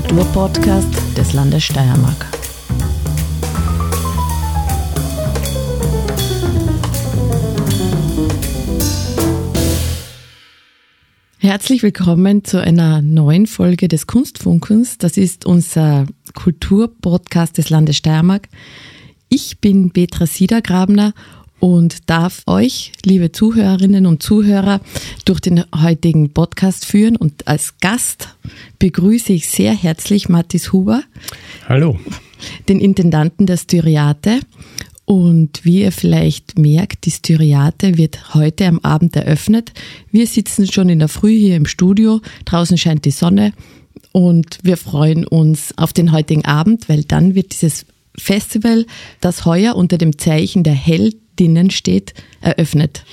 Kulturpodcast des Landes Steiermark. Herzlich willkommen zu einer neuen Folge des Kunstfunkens. Das ist unser Kulturpodcast des Landes Steiermark. Ich bin Petra Siedergrabner und darf euch, liebe Zuhörerinnen und Zuhörer, durch den heutigen Podcast führen. Und als Gast begrüße ich sehr herzlich Mathis Huber. Hallo. Den Intendanten der Styriate. Und wie ihr vielleicht merkt, die Styriate wird heute am Abend eröffnet. Wir sitzen schon in der Früh hier im Studio. Draußen scheint die Sonne. Und wir freuen uns auf den heutigen Abend, weil dann wird dieses Festival, das heuer unter dem Zeichen der Held Heldinnen steht, eröffnet.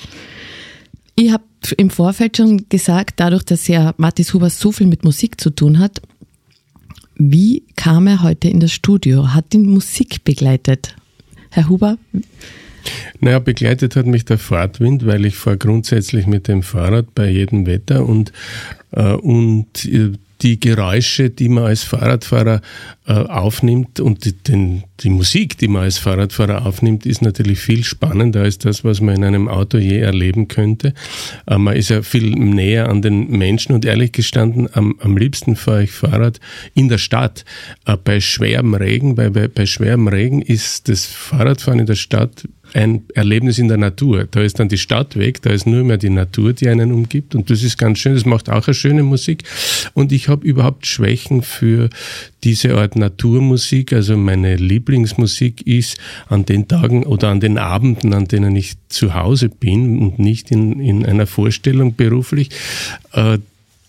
Ich habe im Vorfeld schon gesagt, dadurch, dass ja Mathis Huber so viel mit Musik zu tun hat, wie kam er heute in das Studio? Hat ihn Musik begleitet? Herr Huber? Naja, begleitet hat mich der Fahrtwind, weil ich fahre grundsätzlich mit dem Fahrrad bei jedem Wetter und, äh, und äh, die Geräusche, die man als Fahrradfahrer äh, aufnimmt und die, den, die Musik, die man als Fahrradfahrer aufnimmt, ist natürlich viel spannender als das, was man in einem Auto je erleben könnte. Äh, man ist ja viel näher an den Menschen und ehrlich gestanden, am, am liebsten fahre ich Fahrrad in der Stadt. Äh, bei schwerem Regen, weil bei, bei schwerem Regen ist das Fahrradfahren in der Stadt ein Erlebnis in der Natur. Da ist dann die Stadt weg, da ist nur mehr die Natur, die einen umgibt. Und das ist ganz schön, das macht auch eine schöne Musik. Und ich habe überhaupt Schwächen für diese Art Naturmusik, also meine Lieblingsmusik ist an den Tagen oder an den Abenden, an denen ich zu Hause bin und nicht in, in einer Vorstellung beruflich, äh,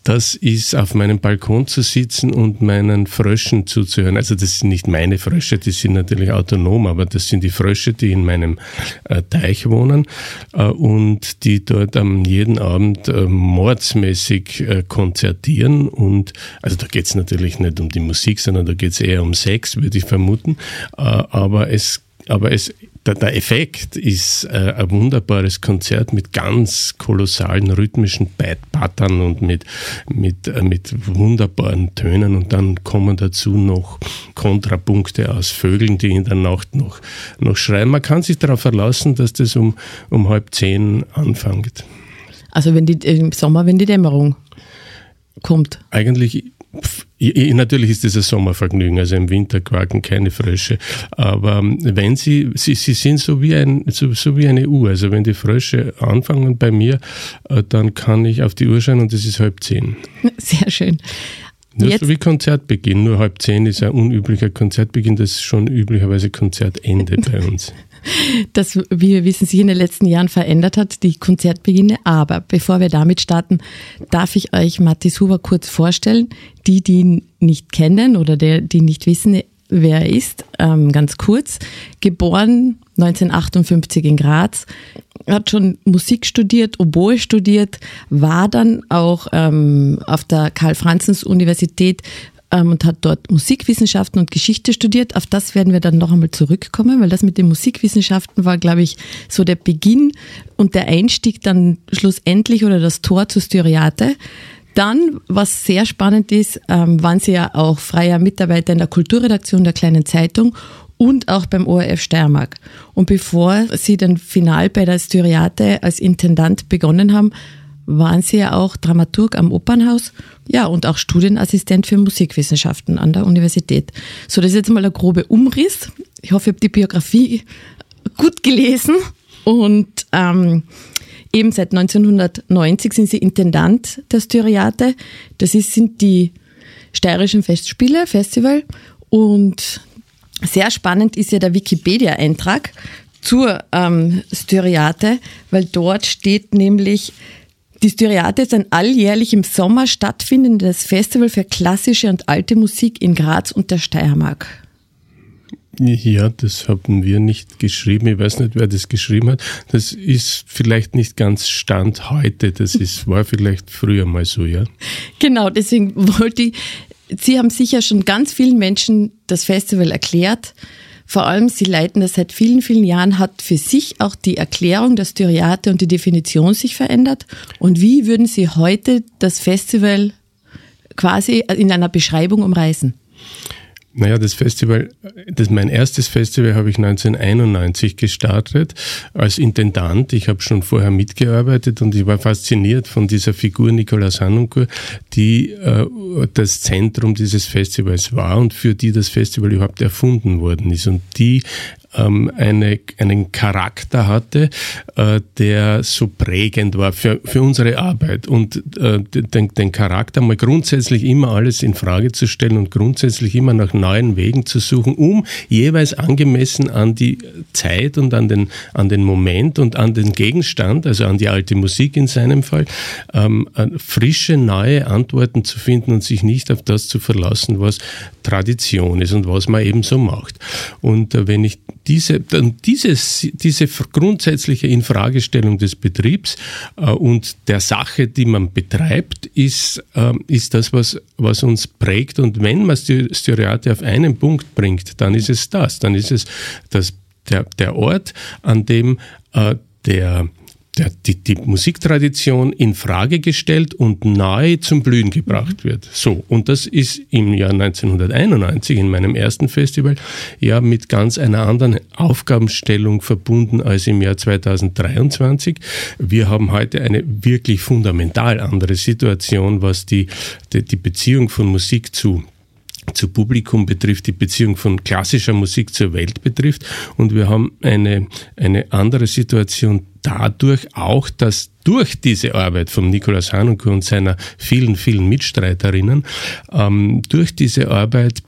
das ist auf meinem Balkon zu sitzen und meinen Fröschen zuzuhören. Also das sind nicht meine Frösche, die sind natürlich autonom, aber das sind die Frösche, die in meinem äh, Teich wohnen äh, und die dort am jeden Abend äh, mordsmäßig äh, konzertieren. Und also da geht es natürlich nicht um die Musik, sondern da geht es eher um Sex, würde ich vermuten. Äh, aber es aber es der, der Effekt ist äh, ein wunderbares Konzert mit ganz kolossalen rhythmischen Pattern und mit, mit, äh, mit wunderbaren Tönen und dann kommen dazu noch Kontrapunkte aus Vögeln, die in der Nacht noch, noch schreien. Man kann sich darauf verlassen, dass das um, um halb zehn anfängt. Also wenn die, im Sommer, wenn die Dämmerung kommt? Eigentlich Natürlich ist das ein Sommervergnügen, also im Winter quaken keine Frösche. Aber ähm, wenn sie, sie, sie sind so wie, ein, so, so wie eine Uhr. Also wenn die Frösche anfangen bei mir, äh, dann kann ich auf die Uhr schauen und es ist halb zehn. Sehr schön. Nur Jetzt. so wie Konzertbeginn. Nur halb zehn ist ein unüblicher Konzertbeginn, das ist schon üblicherweise Konzertende bei uns das, wie wir wissen, sich in den letzten Jahren verändert hat, die Konzertbeginne. Aber bevor wir damit starten, darf ich euch Mathis Huber kurz vorstellen. Die, die ihn nicht kennen oder der, die nicht wissen, wer er ist, ähm, ganz kurz. Geboren 1958 in Graz, hat schon Musik studiert, Oboe studiert, war dann auch ähm, auf der Karl-Franzens-Universität ähm, und hat dort Musikwissenschaften und Geschichte studiert. Auf das werden wir dann noch einmal zurückkommen, weil das mit den Musikwissenschaften war, glaube ich, so der Beginn und der Einstieg dann schlussendlich oder das Tor zu Styriate. Dann, was sehr spannend ist, ähm, waren Sie ja auch freier Mitarbeiter in der Kulturredaktion der Kleinen Zeitung und auch beim ORF Steiermark. Und bevor Sie dann final bei der Styriate als Intendant begonnen haben, waren Sie ja auch Dramaturg am Opernhaus, ja, und auch Studienassistent für Musikwissenschaften an der Universität. So, das ist jetzt mal der grobe Umriss. Ich hoffe, ich habe die Biografie gut gelesen und ähm, eben seit 1990 sind Sie Intendant der Styriate. Das ist, sind die steirischen Festspiele, Festival und sehr spannend ist ja der Wikipedia-Eintrag zur ähm, Styriate, weil dort steht nämlich, die Styriate ist ein alljährlich im Sommer stattfindendes Festival für klassische und alte Musik in Graz und der Steiermark. Ja, das haben wir nicht geschrieben. Ich weiß nicht, wer das geschrieben hat. Das ist vielleicht nicht ganz Stand heute. Das ist, war vielleicht früher mal so, ja. Genau, deswegen wollte ich, Sie haben sicher schon ganz vielen Menschen das Festival erklärt. Vor allem, Sie leiten das seit vielen, vielen Jahren, hat für sich auch die Erklärung der Styriate und die Definition sich verändert. Und wie würden Sie heute das Festival quasi in einer Beschreibung umreißen? Naja, das Festival, das mein erstes Festival habe ich 1991 gestartet als Intendant. Ich habe schon vorher mitgearbeitet und ich war fasziniert von dieser Figur Nicolas Hanunkur, die äh, das Zentrum dieses Festivals war und für die das Festival überhaupt erfunden worden ist und die ähm, eine, einen Charakter hatte, äh, der so prägend war für, für unsere Arbeit und äh, den, den Charakter mal grundsätzlich immer alles in Frage zu stellen und grundsätzlich immer nach neuen Wegen zu suchen, um jeweils angemessen an die Zeit und an den, an den Moment und an den Gegenstand, also an die alte Musik in seinem Fall, ähm, äh, frische, neue Antworten zu finden und sich nicht auf das zu verlassen, was Tradition ist und was man eben so macht. Und äh, wenn ich diese, dieses, diese grundsätzliche Infragestellung des Betriebs äh, und der Sache, die man betreibt, ist, äh, ist das, was, was uns prägt. Und wenn man Styriate auf einen Punkt bringt, dann ist es das. Dann ist es das, der, der Ort, an dem äh, der der, die, die Musiktradition in Frage gestellt und neu zum Blühen gebracht mhm. wird. So, und das ist im Jahr 1991 in meinem ersten Festival ja mit ganz einer anderen Aufgabenstellung verbunden als im Jahr 2023. Wir haben heute eine wirklich fundamental andere Situation, was die, die, die Beziehung von Musik zu zu Publikum betrifft, die Beziehung von klassischer Musik zur Welt betrifft. Und wir haben eine, eine andere Situation dadurch auch, dass durch diese Arbeit von Nikolaus Hanukkah und seiner vielen, vielen Mitstreiterinnen, ähm, durch diese Arbeit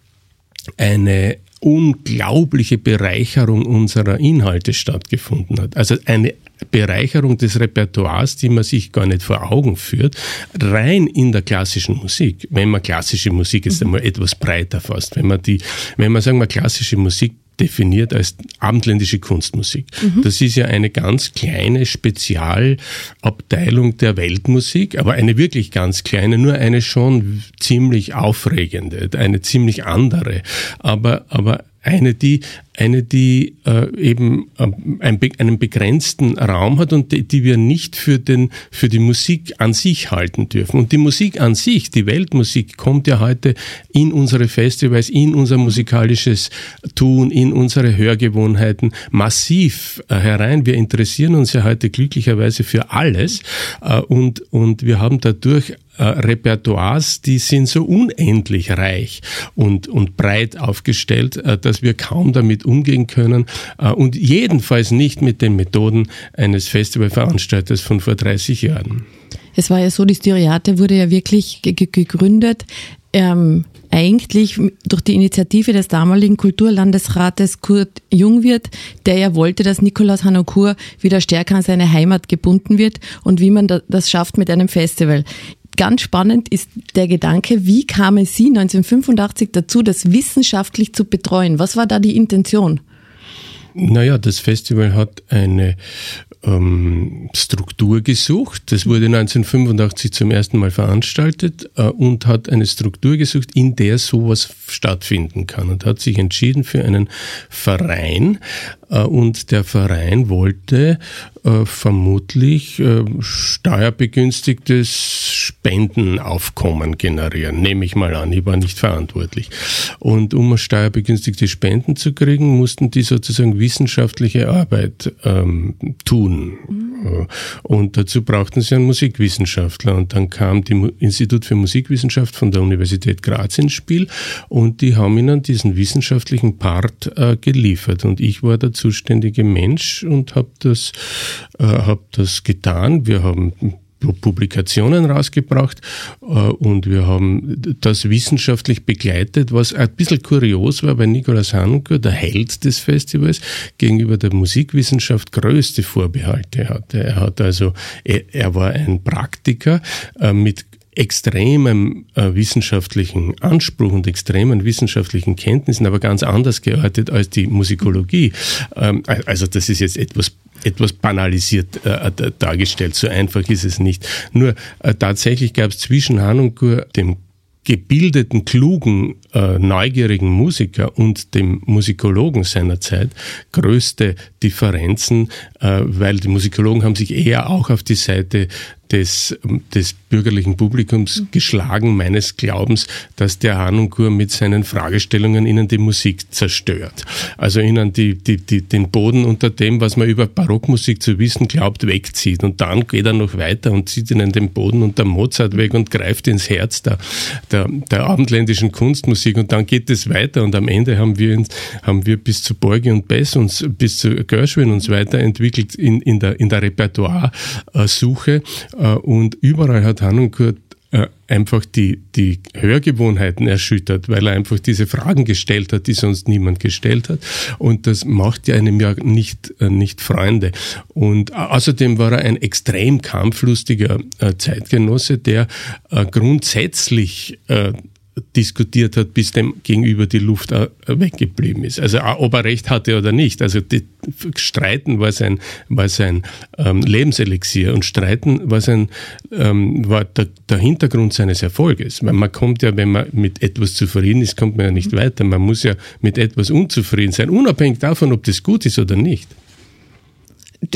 eine unglaubliche Bereicherung unserer Inhalte stattgefunden hat. Also eine Bereicherung des Repertoires, die man sich gar nicht vor Augen führt, rein in der klassischen Musik. Wenn man klassische Musik jetzt mhm. einmal etwas breiter fasst, wenn man die, wenn man sagen wir klassische Musik definiert als abendländische Kunstmusik. Mhm. Das ist ja eine ganz kleine Spezialabteilung der Weltmusik, aber eine wirklich ganz kleine, nur eine schon ziemlich aufregende, eine ziemlich andere, aber, aber eine, die eine, die äh, eben äh, einen begrenzten Raum hat und die, die wir nicht für, den, für die Musik an sich halten dürfen. Und die Musik an sich, die Weltmusik, kommt ja heute in unsere Festivals, in unser musikalisches Tun, in unsere Hörgewohnheiten massiv äh, herein. Wir interessieren uns ja heute glücklicherweise für alles äh, und, und wir haben dadurch äh, Repertoires, die sind so unendlich reich und, und breit aufgestellt, äh, dass wir kaum damit umgehen können äh, und jedenfalls nicht mit den Methoden eines Festivalveranstalters von vor 30 Jahren. Es war ja so, die Styriate wurde ja wirklich gegründet. Ähm, eigentlich durch die Initiative des damaligen Kulturlandesrates Kurt Jungwirth, der ja wollte, dass Nikolaus Hanokur wieder stärker an seine Heimat gebunden wird und wie man das schafft mit einem Festival. Ganz spannend ist der Gedanke, wie kamen Sie 1985 dazu, das wissenschaftlich zu betreuen? Was war da die Intention? Naja, das Festival hat eine ähm, Struktur gesucht. Das wurde 1985 zum ersten Mal veranstaltet äh, und hat eine Struktur gesucht, in der sowas stattfinden kann und hat sich entschieden für einen Verein. Äh, und der Verein wollte äh, vermutlich äh, steuerbegünstigtes Spendenaufkommen generieren, nehme ich mal an. Ich war nicht verantwortlich. Und um steuerbegünstigte Spenden zu kriegen, mussten die sozusagen wissenschaftliche Arbeit ähm, tun. Und dazu brauchten sie einen Musikwissenschaftler. Und dann kam das Institut für Musikwissenschaft von der Universität Graz ins Spiel und die haben ihnen diesen wissenschaftlichen Part äh, geliefert. Und ich war der zuständige Mensch und habe das, äh, hab das getan. Wir haben Publikationen rausgebracht äh, und wir haben das wissenschaftlich begleitet, was ein bisschen kurios war, weil Nikolaus Hanke, der Held des Festivals, gegenüber der Musikwissenschaft größte Vorbehalte hatte. Er hat also, er, er war ein Praktiker äh, mit extremem äh, wissenschaftlichen Anspruch und extremen wissenschaftlichen Kenntnissen, aber ganz anders geartet als die Musikologie. Ähm, also das ist jetzt etwas etwas banalisiert äh, dargestellt. So einfach ist es nicht. Nur äh, tatsächlich gab es zwischen Hanunkur, dem gebildeten, klugen, äh, neugierigen Musiker und dem Musikologen seiner Zeit größte Differenzen, äh, weil die Musikologen haben sich eher auch auf die Seite des, des bürgerlichen Publikums geschlagen, meines Glaubens, dass der Hanunkur mit seinen Fragestellungen ihnen die Musik zerstört. Also ihnen die, die, die, den Boden unter dem, was man über Barockmusik zu wissen glaubt, wegzieht. Und dann geht er noch weiter und zieht ihnen den Boden unter Mozart weg und greift ins Herz der, der, der abendländischen Kunstmusik. Und dann geht es weiter und am Ende haben wir, haben wir bis zu Borgi und Bess uns, bis zu Gershwin uns weiterentwickelt in, in der, in der Repertoire-Suche. Äh, und überall hat Hanunkur äh, einfach die, die Hörgewohnheiten erschüttert, weil er einfach diese Fragen gestellt hat, die sonst niemand gestellt hat. Und das macht ja einem ja nicht, äh, nicht Freunde. Und außerdem war er ein extrem kampflustiger Zeitgenosse, der grundsätzlich diskutiert hat, bis dem gegenüber die Luft weggeblieben ist. Also ob er recht hatte oder nicht. Also die, Streiten war sein, war sein ähm, Lebenselixier und Streiten war, sein, ähm, war der, der, Hintergrund seines Erfolges. Weil man kommt ja, wenn man mit etwas zufrieden ist, kommt man ja nicht weiter. Man muss ja mit etwas unzufrieden sein, unabhängig davon, ob das gut ist oder nicht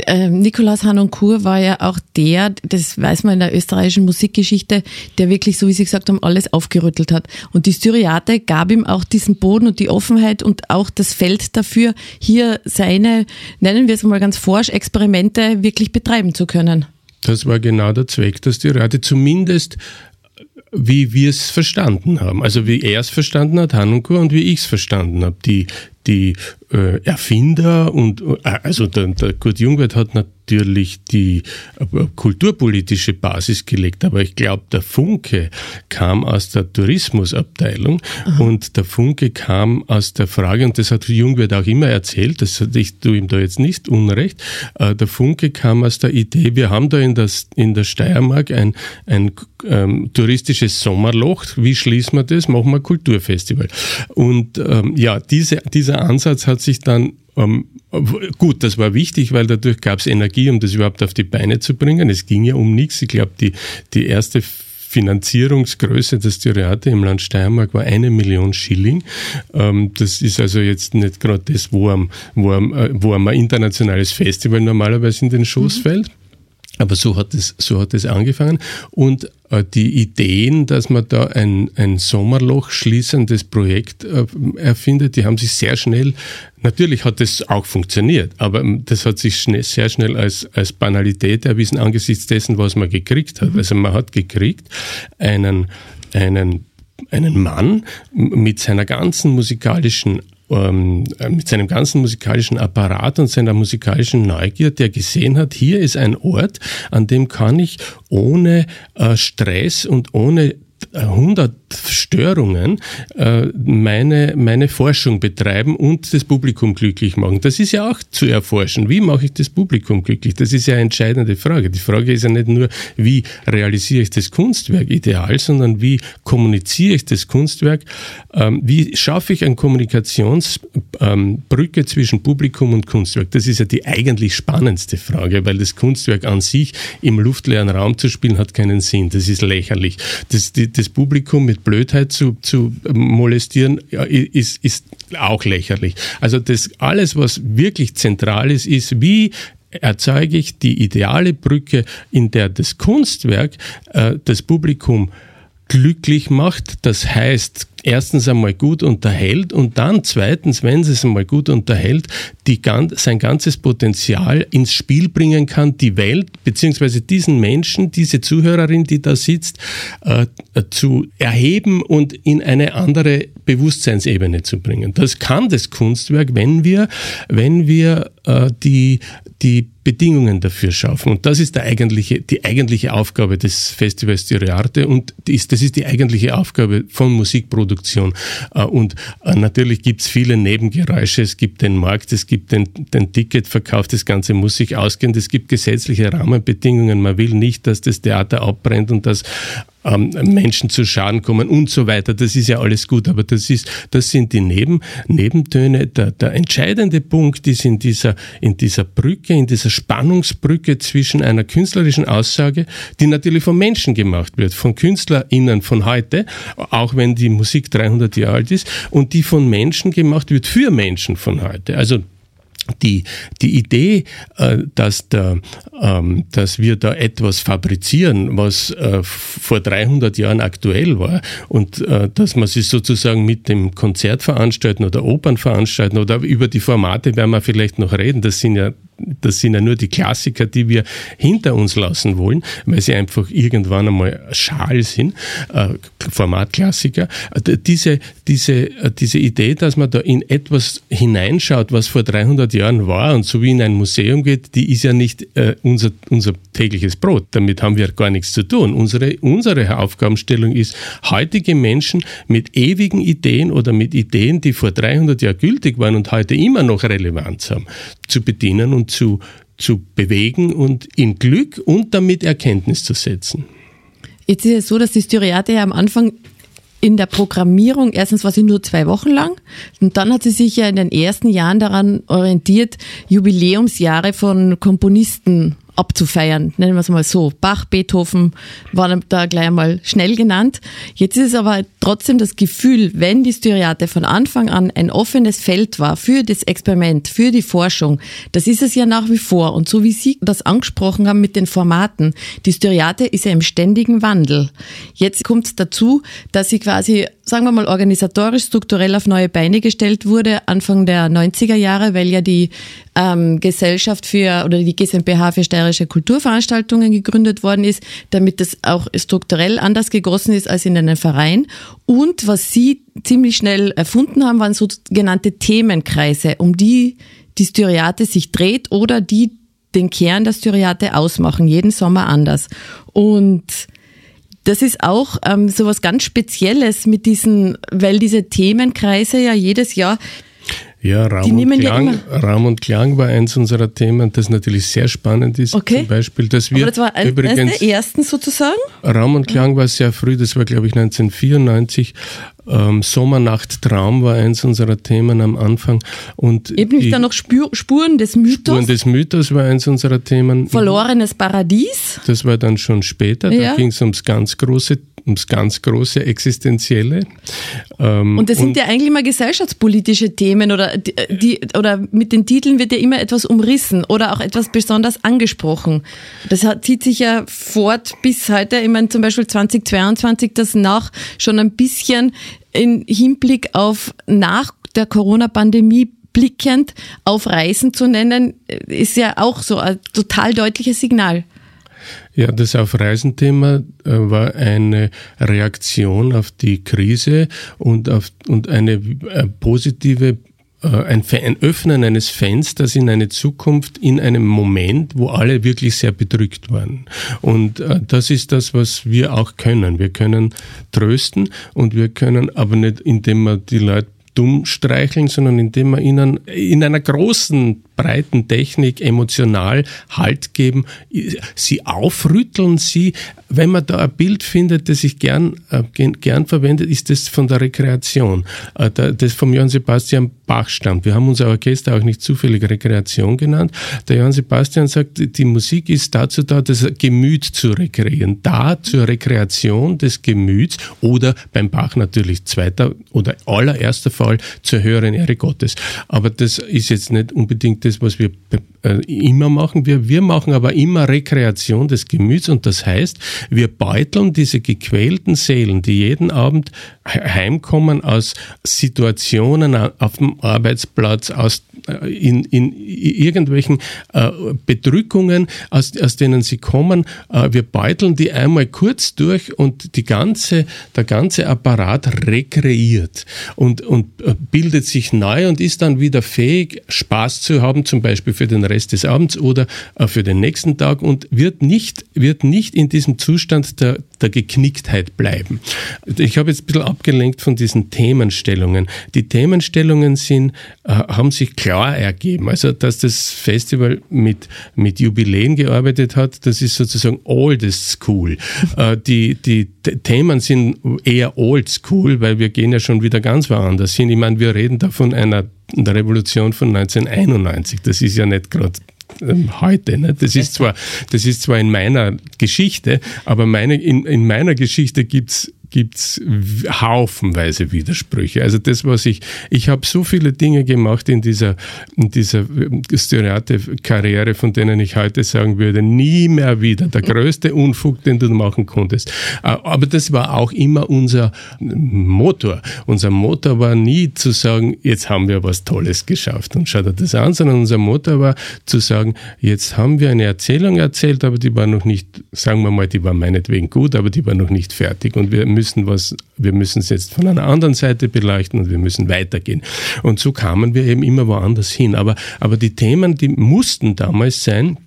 äh, Nikolaus Hanoncourt war ja auch der, das weiß man in der österreichischen Musikgeschichte, der wirklich, so wie Sie gesagt haben, alles aufgerüttelt hat. Und die Styriate gab ihm auch diesen Boden und die Offenheit und auch das Feld dafür, hier seine, nennen wir es mal ganz forsch, Experimente wirklich betreiben zu können. Das war genau der Zweck der Styriate, zumindest wie wir es verstanden haben. Also wie er es verstanden hat, Hanunkur, und wie ich es verstanden habe. Die, die äh, Erfinder und äh, also der, der Kurt Jungwirth hat natürlich die äh, kulturpolitische Basis gelegt, aber ich glaube, der Funke kam aus der Tourismusabteilung Aha. und der Funke kam aus der Frage, und das hat Jungwirth auch immer erzählt, das ich tue ihm da jetzt nicht unrecht, äh, der Funke kam aus der Idee, wir haben da in, das, in der Steiermark ein, ein ähm, touristisches Sommerloch, wie schließen wir das? Machen wir ein Kulturfestival. Und ähm, ja, diese, dieser Ansatz hat sich dann ähm, gut, das war wichtig, weil dadurch gab es Energie, um das überhaupt auf die Beine zu bringen. Es ging ja um nichts. Ich glaube, die, die erste Finanzierungsgröße des Theater im Land Steiermark war eine Million Schilling. Ähm, das ist also jetzt nicht gerade das, wo einem, wo, einem, äh, wo einem ein internationales Festival normalerweise in den Schoß mhm. fällt. Aber so hat es, so hat es angefangen. Und äh, die Ideen, dass man da ein, ein Sommerloch schließendes Projekt äh, erfindet, die haben sich sehr schnell, natürlich hat das auch funktioniert, aber ähm, das hat sich schnell, sehr schnell als, als Banalität erwiesen angesichts dessen, was man gekriegt hat. Mhm. Also man hat gekriegt einen, einen einen Mann mit seiner ganzen musikalischen ähm, mit seinem ganzen musikalischen Apparat und seiner musikalischen Neugier, der gesehen hat, hier ist ein Ort, an dem kann ich ohne äh, Stress und ohne 100 Störungen äh, meine, meine Forschung betreiben und das Publikum glücklich machen. Das ist ja auch zu erforschen. Wie mache ich das Publikum glücklich? Das ist ja eine entscheidende Frage. Die Frage ist ja nicht nur, wie realisiere ich das Kunstwerk ideal, sondern wie kommuniziere ich das Kunstwerk? Ähm, wie schaffe ich eine Kommunikationsbrücke ähm, zwischen Publikum und Kunstwerk? Das ist ja die eigentlich spannendste Frage, weil das Kunstwerk an sich im luftleeren Raum zu spielen hat keinen Sinn. Das ist lächerlich. Das, die, das Publikum mit Blödheit zu, zu molestieren, ist, ist auch lächerlich. Also das alles, was wirklich zentral ist, ist, wie erzeuge ich die ideale Brücke, in der das Kunstwerk äh, das Publikum glücklich macht. Das heißt, erstens einmal gut unterhält und dann zweitens, wenn es einmal gut unterhält, die, sein ganzes Potenzial ins Spiel bringen kann, die Welt beziehungsweise diesen Menschen, diese Zuhörerin, die da sitzt, äh, zu erheben und in eine andere Bewusstseinsebene zu bringen. Das kann das Kunstwerk, wenn wir, wenn wir die, die Bedingungen dafür schaffen. Und das ist der eigentliche, die eigentliche Aufgabe des Festivals Arte und das ist die eigentliche Aufgabe von Musikproduktion. Äh, und äh, natürlich gibt es viele Nebengeräusche. Es gibt den Markt, es gibt den, den Ticketverkauf, das Ganze muss sich ausgehen. Es gibt gesetzliche Rahmenbedingungen. Man will nicht, dass das Theater abbrennt und dass ähm, Menschen zu Schaden kommen und so weiter. Das ist ja alles gut, aber das ist, das sind die Neben, Nebentöne. Der, der entscheidende Punkt ist in dieser, in dieser Brücke, in dieser Spannungsbrücke zwischen einer künstlerischen Aussage, die natürlich von Menschen gemacht wird, von KünstlerInnen von heute, auch wenn die Musik 300 Jahre alt ist, und die von Menschen gemacht wird für Menschen von heute. Also die, die Idee, äh, dass, der, ähm, dass wir da etwas fabrizieren, was äh, vor 300 Jahren aktuell war und äh, dass man sich sozusagen mit dem Konzert veranstalten oder Opern veranstalten oder über die Formate werden wir vielleicht noch reden, das sind ja das sind ja nur die Klassiker, die wir hinter uns lassen wollen, weil sie einfach irgendwann einmal schal sind, äh, Formatklassiker. Äh, diese, diese, äh, diese Idee, dass man da in etwas hineinschaut, was vor 300 Jahren war und so wie in ein Museum geht, die ist ja nicht unser, unser tägliches Brot. Damit haben wir gar nichts zu tun. Unsere, unsere Aufgabenstellung ist, heutige Menschen mit ewigen Ideen oder mit Ideen, die vor 300 Jahren gültig waren und heute immer noch Relevanz haben, zu bedienen und zu, zu bewegen und in Glück und damit Erkenntnis zu setzen. Jetzt ist es so, dass die Styriate ja am Anfang in der Programmierung, erstens war sie nur zwei Wochen lang und dann hat sie sich ja in den ersten Jahren daran orientiert, Jubiläumsjahre von Komponisten abzufeiern, nennen wir es mal so. Bach, Beethoven waren da gleich einmal schnell genannt. Jetzt ist es aber trotzdem das Gefühl, wenn die Styriate von Anfang an ein offenes Feld war für das Experiment, für die Forschung, das ist es ja nach wie vor. Und so wie Sie das angesprochen haben mit den Formaten, die Styriate ist ja im ständigen Wandel. Jetzt kommt es dazu, dass sie quasi, sagen wir mal, organisatorisch, strukturell auf neue Beine gestellt wurde, Anfang der 90er Jahre, weil ja die ähm, Gesellschaft für oder die GmbH für steirische Kulturveranstaltungen gegründet worden ist, damit das auch strukturell anders gegossen ist als in einem Verein. Und was Sie ziemlich schnell erfunden haben, waren sogenannte Themenkreise, um die die Styriate sich dreht oder die den Kern der Styriate ausmachen, jeden Sommer anders. Und das ist auch ähm, so was ganz Spezielles mit diesen, weil diese Themenkreise ja jedes Jahr ja, Raum, und Klang, ja Raum und Klang war eins unserer Themen, das natürlich sehr spannend ist. Okay. Zum Beispiel, dass wir Aber das war übrigens der ersten sozusagen. Raum und Klang war sehr früh, das war glaube ich 1994. Ähm, Sommernacht Traum war eins unserer Themen am Anfang. Und Eben nicht dann noch Spur, Spuren des Mythos. Spuren des Mythos war eins unserer Themen. Verlorenes Paradies. Das war dann schon später. Da ja. ging es ums ganz große ums ganz große Existenzielle. Ähm, und das sind und ja eigentlich immer gesellschaftspolitische Themen oder die, oder mit den Titeln wird ja immer etwas umrissen oder auch etwas besonders angesprochen. Das hat, zieht sich ja fort bis heute. Ich meine zum Beispiel 2022, das nach schon ein bisschen in Hinblick auf nach der Corona-Pandemie blickend auf Reisen zu nennen, ist ja auch so ein total deutliches Signal. Ja, das Auf-Reisen-Thema äh, war eine Reaktion auf die Krise und, auf, und eine äh, positive äh, ein, ein Öffnen eines Fensters in eine Zukunft in einem Moment, wo alle wirklich sehr bedrückt waren. Und äh, das ist das, was wir auch können. Wir können trösten und wir können aber nicht, indem wir die Leute dumm streicheln, sondern indem wir ihnen in einer großen breiten Technik emotional Halt geben, sie aufrütteln, sie, wenn man da ein Bild findet, das ich gern, äh, gern verwendet, ist das von der Rekreation, äh, das vom Johann Sebastian Bach stammt. Wir haben unser Orchester auch nicht zufällig Rekreation genannt. Der Johann Sebastian sagt, die Musik ist dazu da, das Gemüt zu rekreieren, da zur Rekreation des Gemüts oder beim Bach natürlich zweiter oder allererster Fall zur höheren Ehre Gottes. Aber das ist jetzt nicht unbedingt das, was wir äh, immer machen. Wir, wir machen aber immer Rekreation des Gemüts und das heißt, wir beuteln diese gequälten Seelen, die jeden Abend heimkommen aus Situationen auf dem Arbeitsplatz, aus in, in irgendwelchen äh, Bedrückungen, aus, aus denen sie kommen. Äh, wir beuteln die einmal kurz durch und die ganze, der ganze Apparat rekreiert und, und äh, bildet sich neu und ist dann wieder fähig, Spaß zu haben, zum Beispiel für den Rest des Abends oder äh, für den nächsten Tag und wird nicht, wird nicht in diesem Zustand der, der Geknicktheit bleiben. Ich habe jetzt ein bisschen abgelenkt von diesen Themenstellungen. Die Themenstellungen sind, äh, haben sich klar ergeben. Also, dass das Festival mit, mit Jubiläen gearbeitet hat, das ist sozusagen oldest school. äh, die, die Themen sind eher old school, weil wir gehen ja schon wieder ganz woanders hin. Ich meine, wir reden da von einer Revolution von 1991. Das ist ja nicht gerade ähm, heute. Ne? Das ist zwar, das ist zwar in meiner Geschichte, aber meine, in, in meiner Geschichte gibt's gibt's haufenweise Widersprüche. Also das, was ich, ich habe so viele Dinge gemacht in dieser, in dieser äh, Stereotyp-Karriere, von denen ich heute sagen würde, nie mehr wieder. Der größte Unfug, den du machen konntest. Äh, aber das war auch immer unser Motor. Unser Motor war nie zu sagen, jetzt haben wir was Tolles geschafft und schau dir das an, sondern unser Motor war zu sagen, jetzt haben wir eine Erzählung erzählt, aber die war noch nicht, sagen wir mal, die war meinetwegen gut, aber die war noch nicht fertig und wir müssen was, wir müssen es jetzt von einer anderen Seite beleuchten und wir müssen weitergehen. Und so kamen wir eben immer woanders hin. Aber, aber die Themen, die mussten damals sein,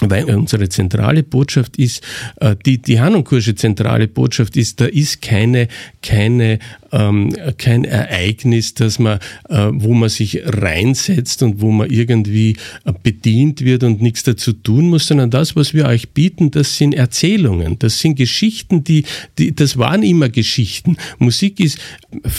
weil unsere zentrale Botschaft ist, äh, die, die Hanunkursche zentrale Botschaft ist, da ist keine, keine ähm, kein Ereignis, dass man, äh, wo man sich reinsetzt und wo man irgendwie äh, bedient wird und nichts dazu tun muss, sondern das, was wir euch bieten, das sind Erzählungen, das sind Geschichten, die, die das waren immer Geschichten. Musik ist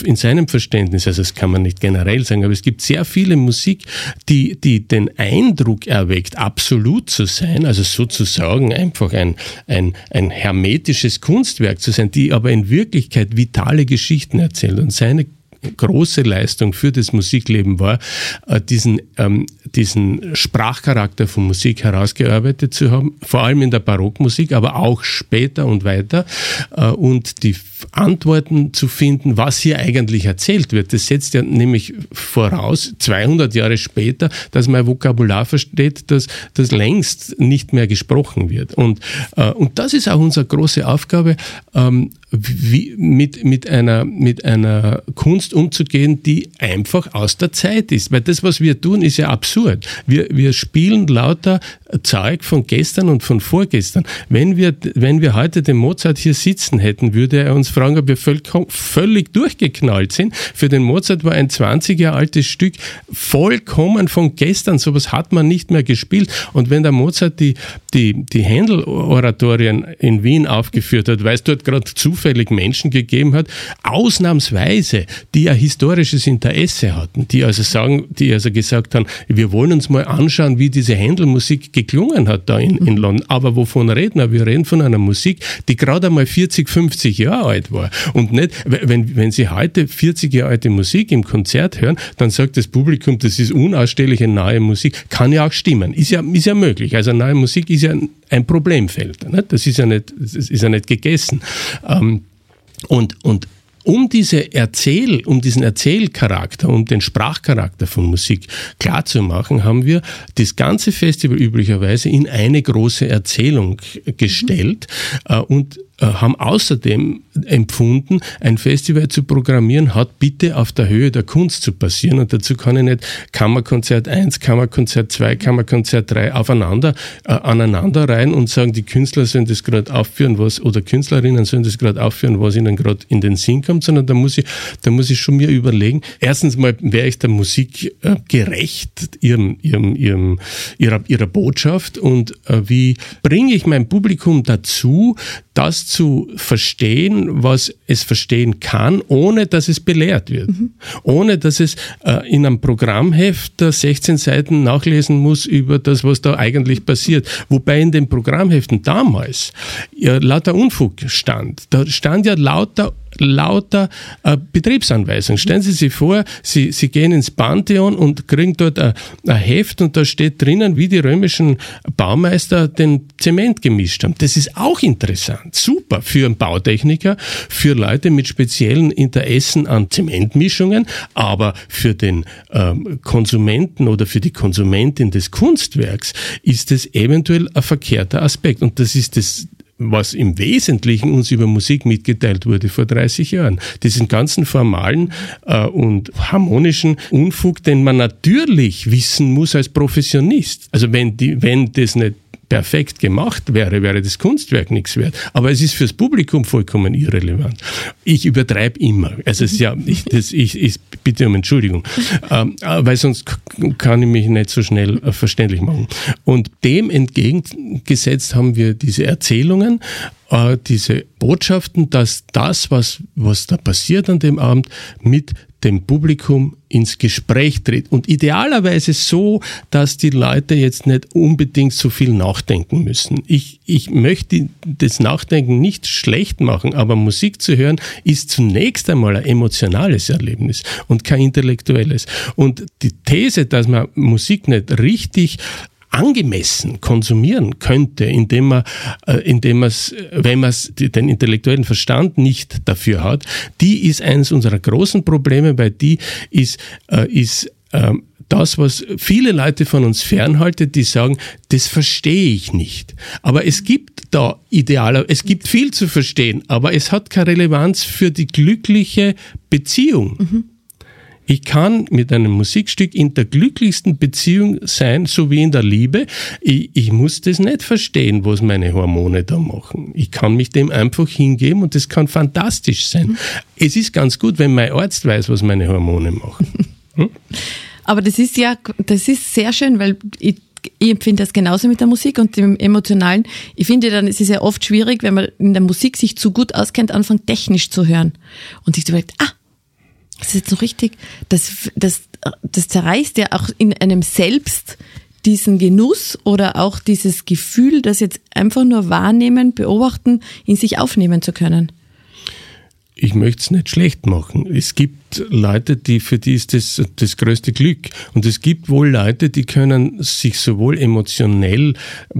in seinem Verständnis, also das kann man nicht generell sagen, aber es gibt sehr viele Musik, die, die den Eindruck erweckt, absolut zu sein, also sozusagen einfach ein, ein, ein hermetisches Kunstwerk zu sein, die aber in Wirklichkeit vitale Geschichten erzählt. Und seine große Leistung für das Musikleben war, äh, diesen, ähm, diesen Sprachcharakter von Musik herausgearbeitet zu haben, vor allem in der Barockmusik, aber auch später und weiter, äh, und die Antworten zu finden, was hier eigentlich erzählt wird. Das setzt ja nämlich voraus, 200 Jahre später, dass man Vokabular versteht, das, das längst nicht mehr gesprochen wird. Und, äh, und das ist auch unsere große Aufgabe, ähm, wie, mit, mit, einer, mit einer Kunst umzugehen, die einfach aus der Zeit ist. Weil das, was wir tun, ist ja absurd. Wir, wir spielen lauter Zeug von gestern und von vorgestern. Wenn wir, wenn wir heute den Mozart hier sitzen hätten, würde er uns fragen, ob wir völlig, durchgeknallt sind. Für den Mozart war ein 20 Jahre altes Stück vollkommen von gestern. Sowas hat man nicht mehr gespielt. Und wenn der Mozart die, die, die Händel-Oratorien in Wien aufgeführt hat, weil es dort gerade zufällig Menschen gegeben hat, ausnahmsweise, die ein historisches Interesse hatten, die also sagen, die also gesagt haben, wir wollen uns mal anschauen, wie diese Händelmusik geklungen hat da in, in London. Aber wovon reden wir? Wir reden von einer Musik, die gerade einmal 40, 50 Jahre alt war. Und nicht, wenn, wenn Sie heute 40 Jahre alte Musik im Konzert hören, dann sagt das Publikum, das ist unausstehliche neue Musik. Kann ja auch stimmen. Ist ja, ist ja möglich. Also neue Musik ist ja ein Problemfeld. Nicht? Das ist ja nicht, das ist ja nicht gegessen. Ähm, und, und um diese Erzähl, um diesen Erzählcharakter, um den Sprachcharakter von Musik klarzumachen, haben wir das ganze Festival üblicherweise in eine große Erzählung gestellt mhm. und äh, haben außerdem empfunden, ein Festival zu programmieren, hat bitte auf der Höhe der Kunst zu passieren. Und dazu kann ich nicht Kammerkonzert 1, Kammerkonzert 2, Kammerkonzert 3 aufeinander, äh, aneinander rein und sagen, die Künstler sollen das gerade aufführen, was, oder Künstlerinnen sollen das gerade aufführen, was ihnen gerade in den Sinn kommt, sondern da muss ich, da muss ich schon mir überlegen, erstens mal, wäre ich der Musik äh, gerecht, ihrem, ihrem, ihrem, ihrer, ihrer Botschaft und äh, wie bringe ich mein Publikum dazu, das zu verstehen, was es verstehen kann, ohne dass es belehrt wird. Mhm. Ohne dass es äh, in einem Programmheft 16 Seiten nachlesen muss über das, was da eigentlich passiert. Wobei in den Programmheften damals ja, lauter Unfug stand. Da stand ja lauter lauter äh, Betriebsanweisungen. Stellen Sie sich vor, Sie, Sie gehen ins Pantheon und kriegen dort ein, ein Heft und da steht drinnen, wie die römischen Baumeister den Zement gemischt haben. Das ist auch interessant. Super für einen Bautechniker, für Leute mit speziellen Interessen an Zementmischungen, aber für den ähm, Konsumenten oder für die Konsumentin des Kunstwerks ist es eventuell ein verkehrter Aspekt. Und das ist das, was im Wesentlichen uns über Musik mitgeteilt wurde vor 30 Jahren. Diesen ganzen formalen äh, und harmonischen Unfug, den man natürlich wissen muss als Professionist. Also wenn, die, wenn das nicht perfekt gemacht wäre, wäre das Kunstwerk nichts wert. Aber es ist fürs Publikum vollkommen irrelevant. Ich übertreibe immer. Also es ist ja, ich, das, ich, ich bitte um Entschuldigung, ähm, weil sonst kann ich mich nicht so schnell äh, verständlich machen. Und dem entgegengesetzt haben wir diese Erzählungen äh, diese Botschaften, dass das, was, was da passiert an dem Abend, mit dem Publikum ins Gespräch tritt. Und idealerweise so, dass die Leute jetzt nicht unbedingt so viel nachdenken müssen. Ich, ich möchte das Nachdenken nicht schlecht machen, aber Musik zu hören ist zunächst einmal ein emotionales Erlebnis und kein intellektuelles. Und die These, dass man Musik nicht richtig angemessen konsumieren könnte, indem man, äh, indem man wenn man den intellektuellen Verstand nicht dafür hat, die ist eines unserer großen Probleme, weil die ist, äh, ist ähm, das, was viele Leute von uns fernhaltet, die sagen, das verstehe ich nicht. Aber es gibt da idealer, es gibt viel zu verstehen, aber es hat keine Relevanz für die glückliche Beziehung. Mhm. Ich kann mit einem Musikstück in der glücklichsten Beziehung sein, so wie in der Liebe. Ich, ich muss das nicht verstehen, was meine Hormone da machen. Ich kann mich dem einfach hingeben und das kann fantastisch sein. Mhm. Es ist ganz gut, wenn mein Arzt weiß, was meine Hormone machen. Hm? Aber das ist ja, das ist sehr schön, weil ich ich empfinde das genauso mit der Musik und dem Emotionalen. Ich finde dann, es ist ja oft schwierig, wenn man in der Musik sich zu gut auskennt, anfängt technisch zu hören und sich überlegt, ah, das ist jetzt so richtig, das, das, das zerreißt ja auch in einem selbst diesen Genuss oder auch dieses Gefühl, das jetzt einfach nur wahrnehmen, beobachten, in sich aufnehmen zu können ich möchte es nicht schlecht machen. Es gibt Leute, die für die ist das das größte Glück. Und es gibt wohl Leute, die können sich sowohl emotionell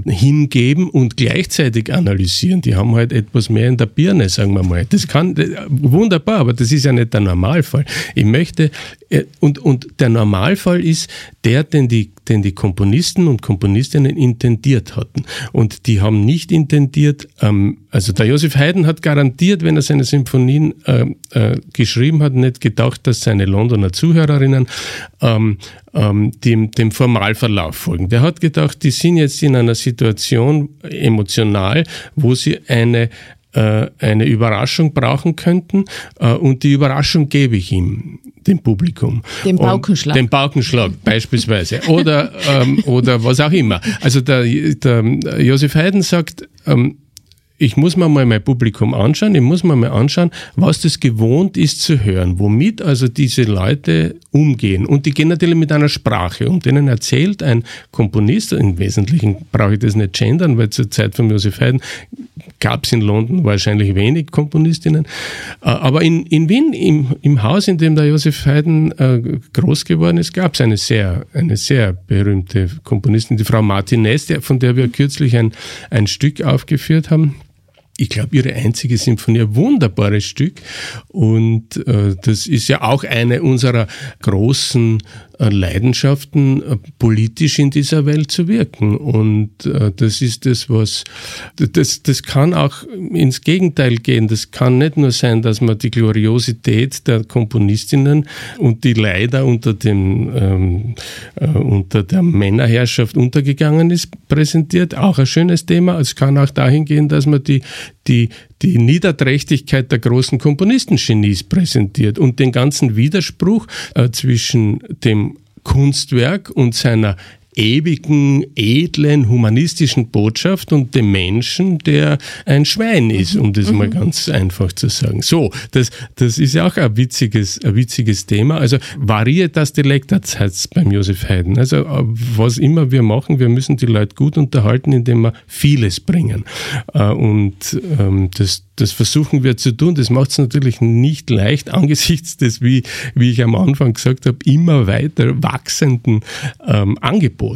hingeben und gleichzeitig analysieren. Die haben halt etwas mehr in der Birne, sagen wir mal. Das kann wunderbar, aber das ist ja nicht der Normalfall. Ich möchte und und der Normalfall ist der, den die den die Komponisten und Komponistinnen intendiert hatten. Und die haben nicht intendiert, ähm, also der Josef Haydn hat garantiert, wenn er seine Symphonien äh, äh, geschrieben hat, nicht gedacht, dass seine Londoner Zuhörerinnen ähm, ähm, dem, dem Formalverlauf folgen. Der hat gedacht, die sind jetzt in einer Situation emotional, wo sie eine äh, eine Überraschung brauchen könnten äh, und die Überraschung gebe ich ihm dem Publikum. Den Paukenschlag. Den Paukenschlag beispielsweise. Oder, ähm, oder was auch immer. Also der, der Josef Haydn sagt, ähm, ich muss mir mal mein Publikum anschauen, ich muss mir mal anschauen, was das gewohnt ist zu hören, womit also diese Leute umgehen. Und die gehen natürlich mit einer Sprache um. Denen erzählt ein Komponist, im Wesentlichen brauche ich das nicht gendern, weil zur Zeit von Josef Haydn gab es in London wahrscheinlich wenig Komponistinnen. Äh, aber in, in Wien, im, im Haus, in dem der Josef Haydn äh, groß geworden ist, gab es eine sehr, eine sehr berühmte Komponistin, die Frau Martinez, von der wir kürzlich ein, ein Stück aufgeführt haben ich glaube, ihre einzige Symphonie, ein wunderbares Stück. Und äh, das ist ja auch eine unserer großen Leidenschaften, äh, politisch in dieser Welt zu wirken. Und äh, das ist das, was, das, das kann auch ins Gegenteil gehen. Das kann nicht nur sein, dass man die Gloriosität der Komponistinnen und die leider unter dem, ähm, äh, unter der Männerherrschaft untergegangen ist, präsentiert. Auch ein schönes Thema. Es kann auch dahin gehen, dass man die, die, die Niederträchtigkeit der großen Komponistengenies präsentiert und den ganzen Widerspruch äh, zwischen dem Kunstwerk und seiner ewigen, edlen, humanistischen Botschaft und dem Menschen, der ein Schwein ist, um das mhm. mal ganz einfach zu sagen. So, das, das ist ja auch ein witziges, ein witziges Thema. Also Varietas Delectat heißt es beim Josef Haydn. Also was immer wir machen, wir müssen die Leute gut unterhalten, indem wir vieles bringen. Äh, und ähm, das, das versuchen wir zu tun. Das macht es natürlich nicht leicht angesichts des, wie, wie ich am Anfang gesagt habe, immer weiter wachsenden ähm, Angebots.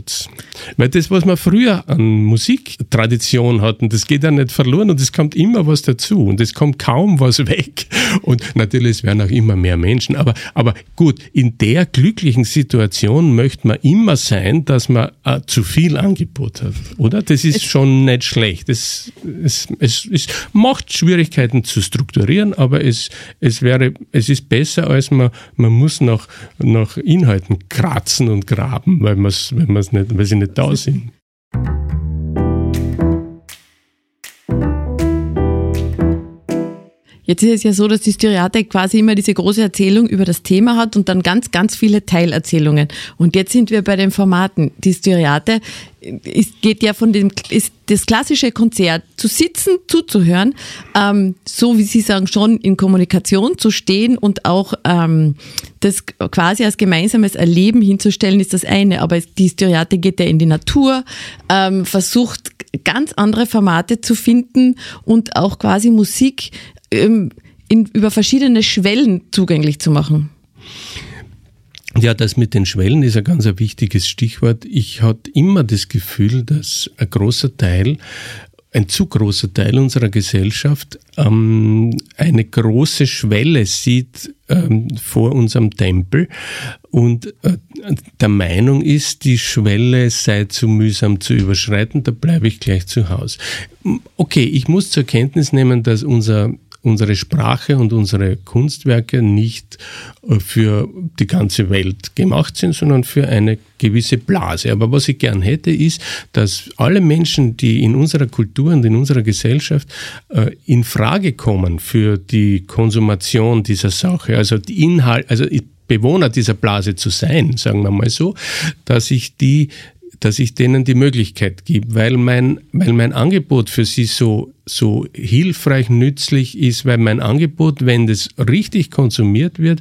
Weil das, was wir früher an Musiktradition hatten, das geht ja nicht verloren und es kommt immer was dazu und es kommt kaum was weg. Und natürlich, es werden auch immer mehr Menschen. Aber, aber gut, in der glücklichen Situation möchte man immer sein, dass man äh, zu viel Angebot hat, oder? Das ist es schon nicht schlecht. Es, es, es, es macht schwierig Schwierigkeiten zu strukturieren, aber es, es wäre, es ist besser, als man, man muss nach, nach Inhalten kratzen und graben, weil, man's, weil, man's nicht, weil sie nicht da sind. Jetzt ist es ja so, dass die Styriate quasi immer diese große Erzählung über das Thema hat und dann ganz, ganz viele Teilerzählungen. Und jetzt sind wir bei den Formaten. Die Styriate ist, geht ja von dem, ist das klassische Konzert, zu sitzen, zuzuhören, ähm, so wie Sie sagen, schon in Kommunikation zu stehen und auch ähm, das quasi als gemeinsames Erleben hinzustellen, ist das eine. Aber die Styriate geht ja in die Natur, ähm, versucht ganz andere Formate zu finden und auch quasi Musik ähm, in, über verschiedene Schwellen zugänglich zu machen. Ja, das mit den Schwellen ist ein ganz ein wichtiges Stichwort. Ich hatte immer das Gefühl, dass ein großer Teil ein zu großer Teil unserer Gesellschaft ähm, eine große Schwelle sieht ähm, vor unserem Tempel und äh, der Meinung ist, die Schwelle sei zu mühsam zu überschreiten, da bleibe ich gleich zu Hause. Okay, ich muss zur Kenntnis nehmen, dass unser unsere Sprache und unsere Kunstwerke nicht äh, für die ganze Welt gemacht sind, sondern für eine gewisse Blase. Aber was ich gern hätte, ist, dass alle Menschen, die in unserer Kultur und in unserer Gesellschaft äh, in Frage kommen für die Konsumation dieser Sache, also die Inhalt, also Bewohner dieser Blase zu sein, sagen wir mal so, dass ich die dass ich denen die Möglichkeit gebe, weil mein, weil mein Angebot für sie so so hilfreich, nützlich ist, weil mein Angebot, wenn das richtig konsumiert wird,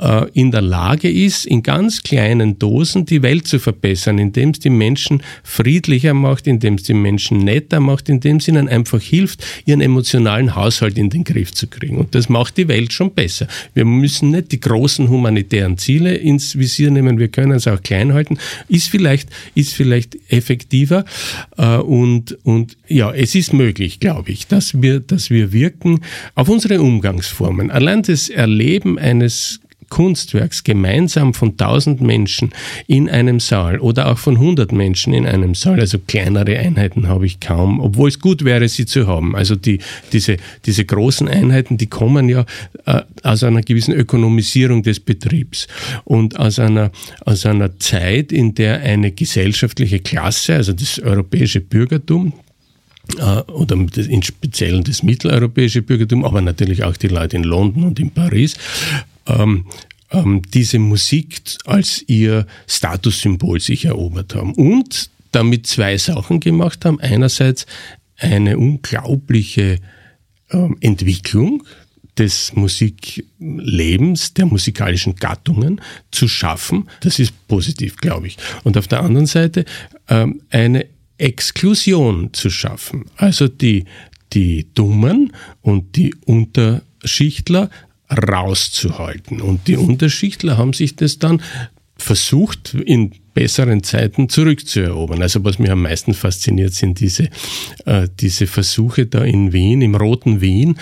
äh, in der Lage ist, in ganz kleinen Dosen die Welt zu verbessern, indem es die Menschen friedlicher macht, indem es die Menschen netter macht, indem es ihnen einfach hilft, ihren emotionalen Haushalt in den Griff zu kriegen. Und das macht die Welt schon besser. Wir müssen nicht die großen humanitären Ziele ins Visier nehmen, wir können es auch klein halten. Ist vielleicht, ist vielleicht effektiver äh, und, und ja, es ist möglich, glaube glaube ich, dass wir, dass wir wirken auf unsere Umgangsformen. Allein das Erleben eines Kunstwerks gemeinsam von tausend Menschen in einem Saal oder auch von hundert Menschen in einem Saal, also kleinere Einheiten habe ich kaum, obwohl es gut wäre, sie zu haben. Also die, diese, diese großen Einheiten, die kommen ja äh, aus einer gewissen Ökonomisierung des Betriebs und aus einer, aus einer Zeit, in der eine gesellschaftliche Klasse, also das europäische Bürgertum, oder in Speziellen das mitteleuropäische Bürgertum, aber natürlich auch die Leute in London und in Paris, ähm, ähm, diese Musik als ihr Statussymbol sich erobert haben und damit zwei Sachen gemacht haben. Einerseits eine unglaubliche ähm, Entwicklung des Musiklebens, der musikalischen Gattungen zu schaffen. Das ist positiv, glaube ich. Und auf der anderen Seite ähm, eine Exklusion zu schaffen. Also die, die Dummen und die Unterschichtler rauszuhalten. Und die Unterschichtler haben sich das dann versucht, in besseren Zeiten zurückzuerobern. Also was mich am meisten fasziniert, sind diese, äh, diese Versuche da in Wien, im roten Wien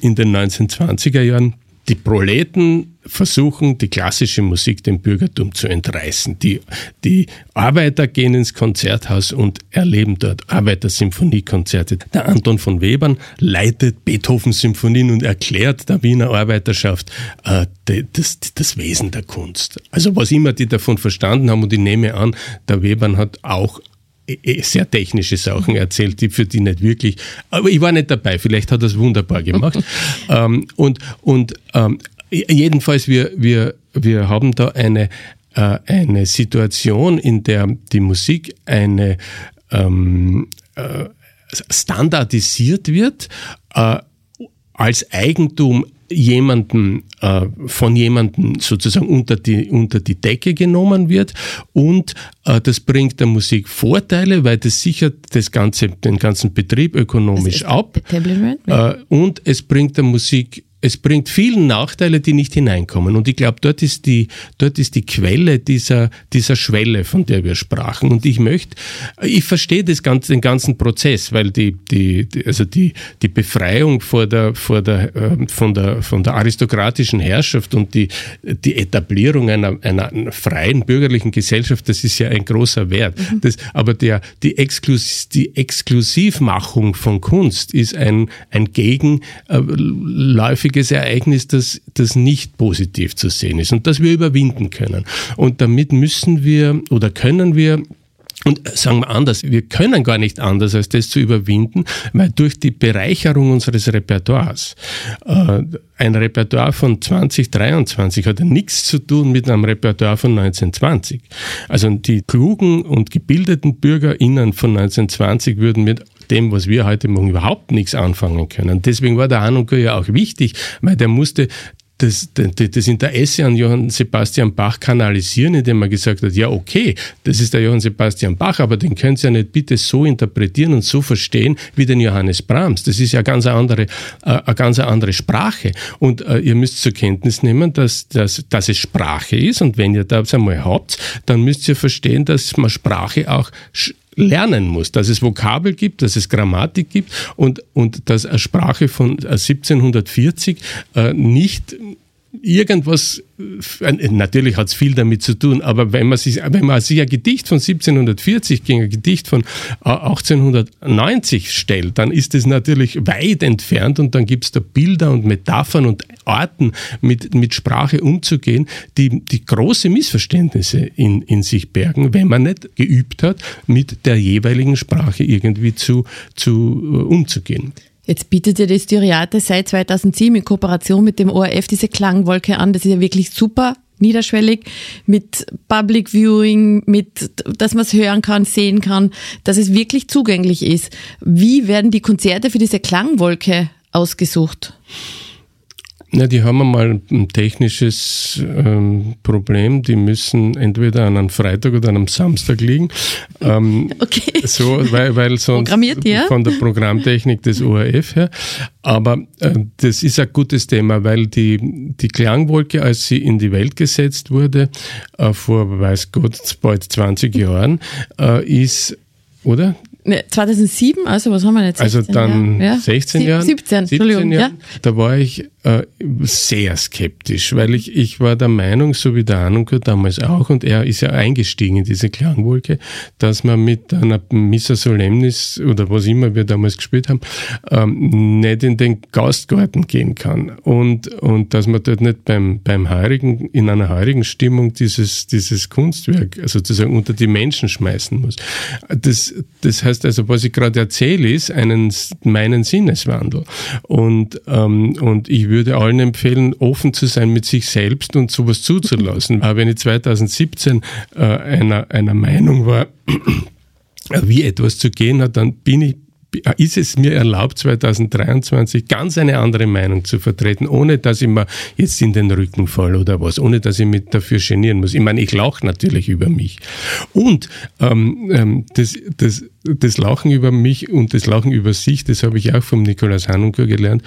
in den 1920er Jahren die Proleten versuchen, die klassische Musik dem Bürgertum zu entreißen. Die, die Arbeiter gehen ins Konzerthaus und erleben dort Arbeitersymphoniekonzerte. Der Anton von Webern leitet Beethoven-Symphonien und erklärt der Wiener Arbeiterschaft äh, das, das Wesen der Kunst. Also was immer die davon verstanden haben, und ich nehme an, der Webern hat auch sehr technische Sachen erzählt, die für die nicht wirklich, aber ich war nicht dabei, vielleicht hat er es wunderbar gemacht. ähm, und und ähm, jedenfalls, wir, wir, wir haben da eine, äh, eine Situation, in der die Musik eine ähm, äh, standardisiert wird, äh, als Eigentum jemanden äh, von jemandem sozusagen unter die unter die Decke genommen wird. Und äh, das bringt der Musik Vorteile, weil das sichert das ganze den ganzen Betrieb ökonomisch ab. Äh, und es bringt der Musik es bringt vielen Nachteile, die nicht hineinkommen. Und ich glaube, dort ist die, dort ist die Quelle dieser, dieser Schwelle, von der wir sprachen. Und ich möchte, ich verstehe das ganze, den ganzen Prozess, weil die, die, also die, die Befreiung vor der, vor der, äh, von der, von der aristokratischen Herrschaft und die, die Etablierung einer, einer freien bürgerlichen Gesellschaft, das ist ja ein großer Wert. Mhm. Das, aber der, die, Exklus, die Exklusivmachung von Kunst ist ein, ein gegenläufiges trauriges Ereignis, das, das nicht positiv zu sehen ist und das wir überwinden können. Und damit müssen wir oder können wir Und sagen wir anders, wir können gar nicht anders, als das zu überwinden, weil durch die Bereicherung unseres Repertoires, äh, ein Repertoire von 2023 hat nichts zu tun mit einem Repertoire von 1920. Also die klugen und gebildeten BürgerInnen von 1920 würden mit dem, was wir heute machen, überhaupt nichts anfangen können. Deswegen war der Hanukkah ja auch wichtig, weil der musste das, das Interesse an Johann Sebastian Bach kanalisieren, indem er gesagt hat, ja okay, das ist der Johann Sebastian Bach, aber den können Sie ja nicht bitte so interpretieren und so verstehen wie den Johannes Brahms. Das ist ja ganz eine andere, äh, eine ganz andere Sprache. Und äh, ihr müsst zur Kenntnis nehmen, dass, dass, dass es Sprache ist und wenn ihr das einmal habt, dann müsst ihr verstehen, dass man Sprache auch lernen muss, dass es Vokabel gibt, dass es Grammatik gibt und, und dass eine Sprache von 1740 äh, äh, nicht irgendwas, äh, natürlich hat es viel damit zu tun, aber wenn man sich, wenn man sich ein Gedicht von 1740 gegen ein Gedicht von 1890 äh, stellt, dann ist es natürlich weit entfernt und dann gibt es da Bilder und Metaphern und Arten, mit, mit Sprache umzugehen, die, die große Missverständnisse in, in sich bergen, wenn man nicht geübt hat, mit der jeweiligen Sprache irgendwie zu, zu uh, umzugehen. Jetzt bietet ja die Styriate seit 2007 in Kooperation mit dem ORF diese Klangwolke an. Das ist ja wirklich super niederschwellig mit Public Viewing, mit, dass man es hören kann, sehen kann, dass es wirklich zugänglich ist. Wie werden die Konzerte für diese Klangwolke ausgesucht? Ja, die haben einmal ein technisches ähm, Problem. Die müssen entweder an einem Freitag oder an einem Samstag liegen. Ähm, okay. So, weil, weil sonst ja? von der Programmtechnik des ORF her. Aber äh, das ist ein gutes Thema, weil die, die Klangwolke, als sie in die Welt gesetzt wurde, äh, vor, weiß Gott, bald 20 Jahren, äh, ist, oder? 2007, also was haben wir jetzt? Also dann Jahre? 16 Jahre? 17, 17 Entschuldigung. Jahren, ja. Da war ich äh, sehr skeptisch, weil ich, ich war der Meinung, so wie der Anuka damals auch, und er ist ja eingestiegen in diese Klangwolke, dass man mit einer Missa Solemnis oder was immer wir damals gespielt haben, ähm, nicht in den Gastgarten gehen kann. Und, und dass man dort nicht beim, beim Heurigen, in einer heurigen Stimmung dieses, dieses Kunstwerk sozusagen unter die Menschen schmeißen muss. Das, das heißt also, was ich gerade erzähle, ist einen, meinen Sinneswandel. Und, ähm, und ich würde allen empfehlen, offen zu sein mit sich selbst und sowas zuzulassen. Aber wenn ich 2017 äh, einer, einer Meinung war, wie etwas zu gehen hat, dann bin ich ist es mir erlaubt, 2023 ganz eine andere Meinung zu vertreten, ohne dass ich mir jetzt in den Rücken falle oder was, ohne dass ich mich dafür genieren muss. Ich meine, ich lache natürlich über mich. Und ähm, ähm das, das das Lachen über mich und das Lachen über sich, das habe ich auch vom Nikolaus Hanukkah gelernt.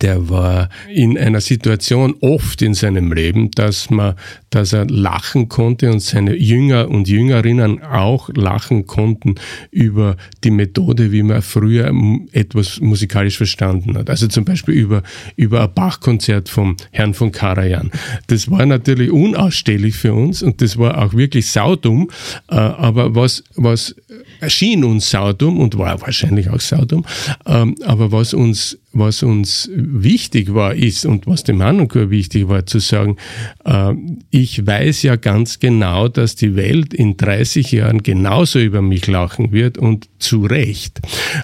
Der war in einer Situation oft in seinem Leben, dass man, dass er lachen konnte und seine Jünger und Jüngerinnen auch lachen konnten über die Methode, wie man früher etwas musikalisch verstanden hat. Also zum Beispiel über, über ein Bachkonzert vom Herrn von Karajan. Das war natürlich unausstehlich für uns und das war auch wirklich saudum, äh, aber was, was erschien uns saudum und war wahrscheinlich auch saudum, ähm, aber was uns was uns wichtig war, ist und was dem Hanukkah wichtig war, zu sagen, äh, ich weiß ja ganz genau, dass die Welt in 30 Jahren genauso über mich lachen wird und zu Recht.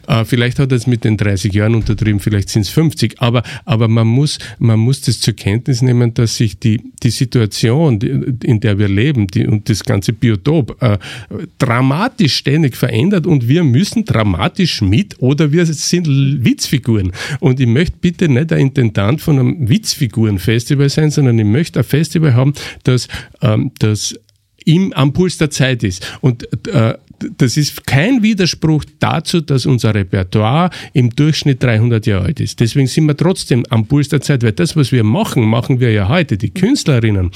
Äh, vielleicht hat er es mit den 30 Jahren untertrieben, vielleicht sind es 50, aber, aber man, muss, man muss das zur Kenntnis nehmen, dass sich die, die Situation, in der wir leben die, und das ganze Biotop äh, dramatisch ständig verändert und wir müssen dramatisch mit oder wir sind Witzfiguren. Und ich möchte bitte nicht ein Intendant von einem Witzfigurenfestival sein, sondern ich möchte ein Festival haben, das, ähm, das im, am Puls der Zeit ist. Und äh, das ist kein Widerspruch dazu, dass unser Repertoire im Durchschnitt 300 Jahre alt ist. Deswegen sind wir trotzdem am Puls der Zeit, weil das, was wir machen, machen wir ja heute. Die Künstlerinnen,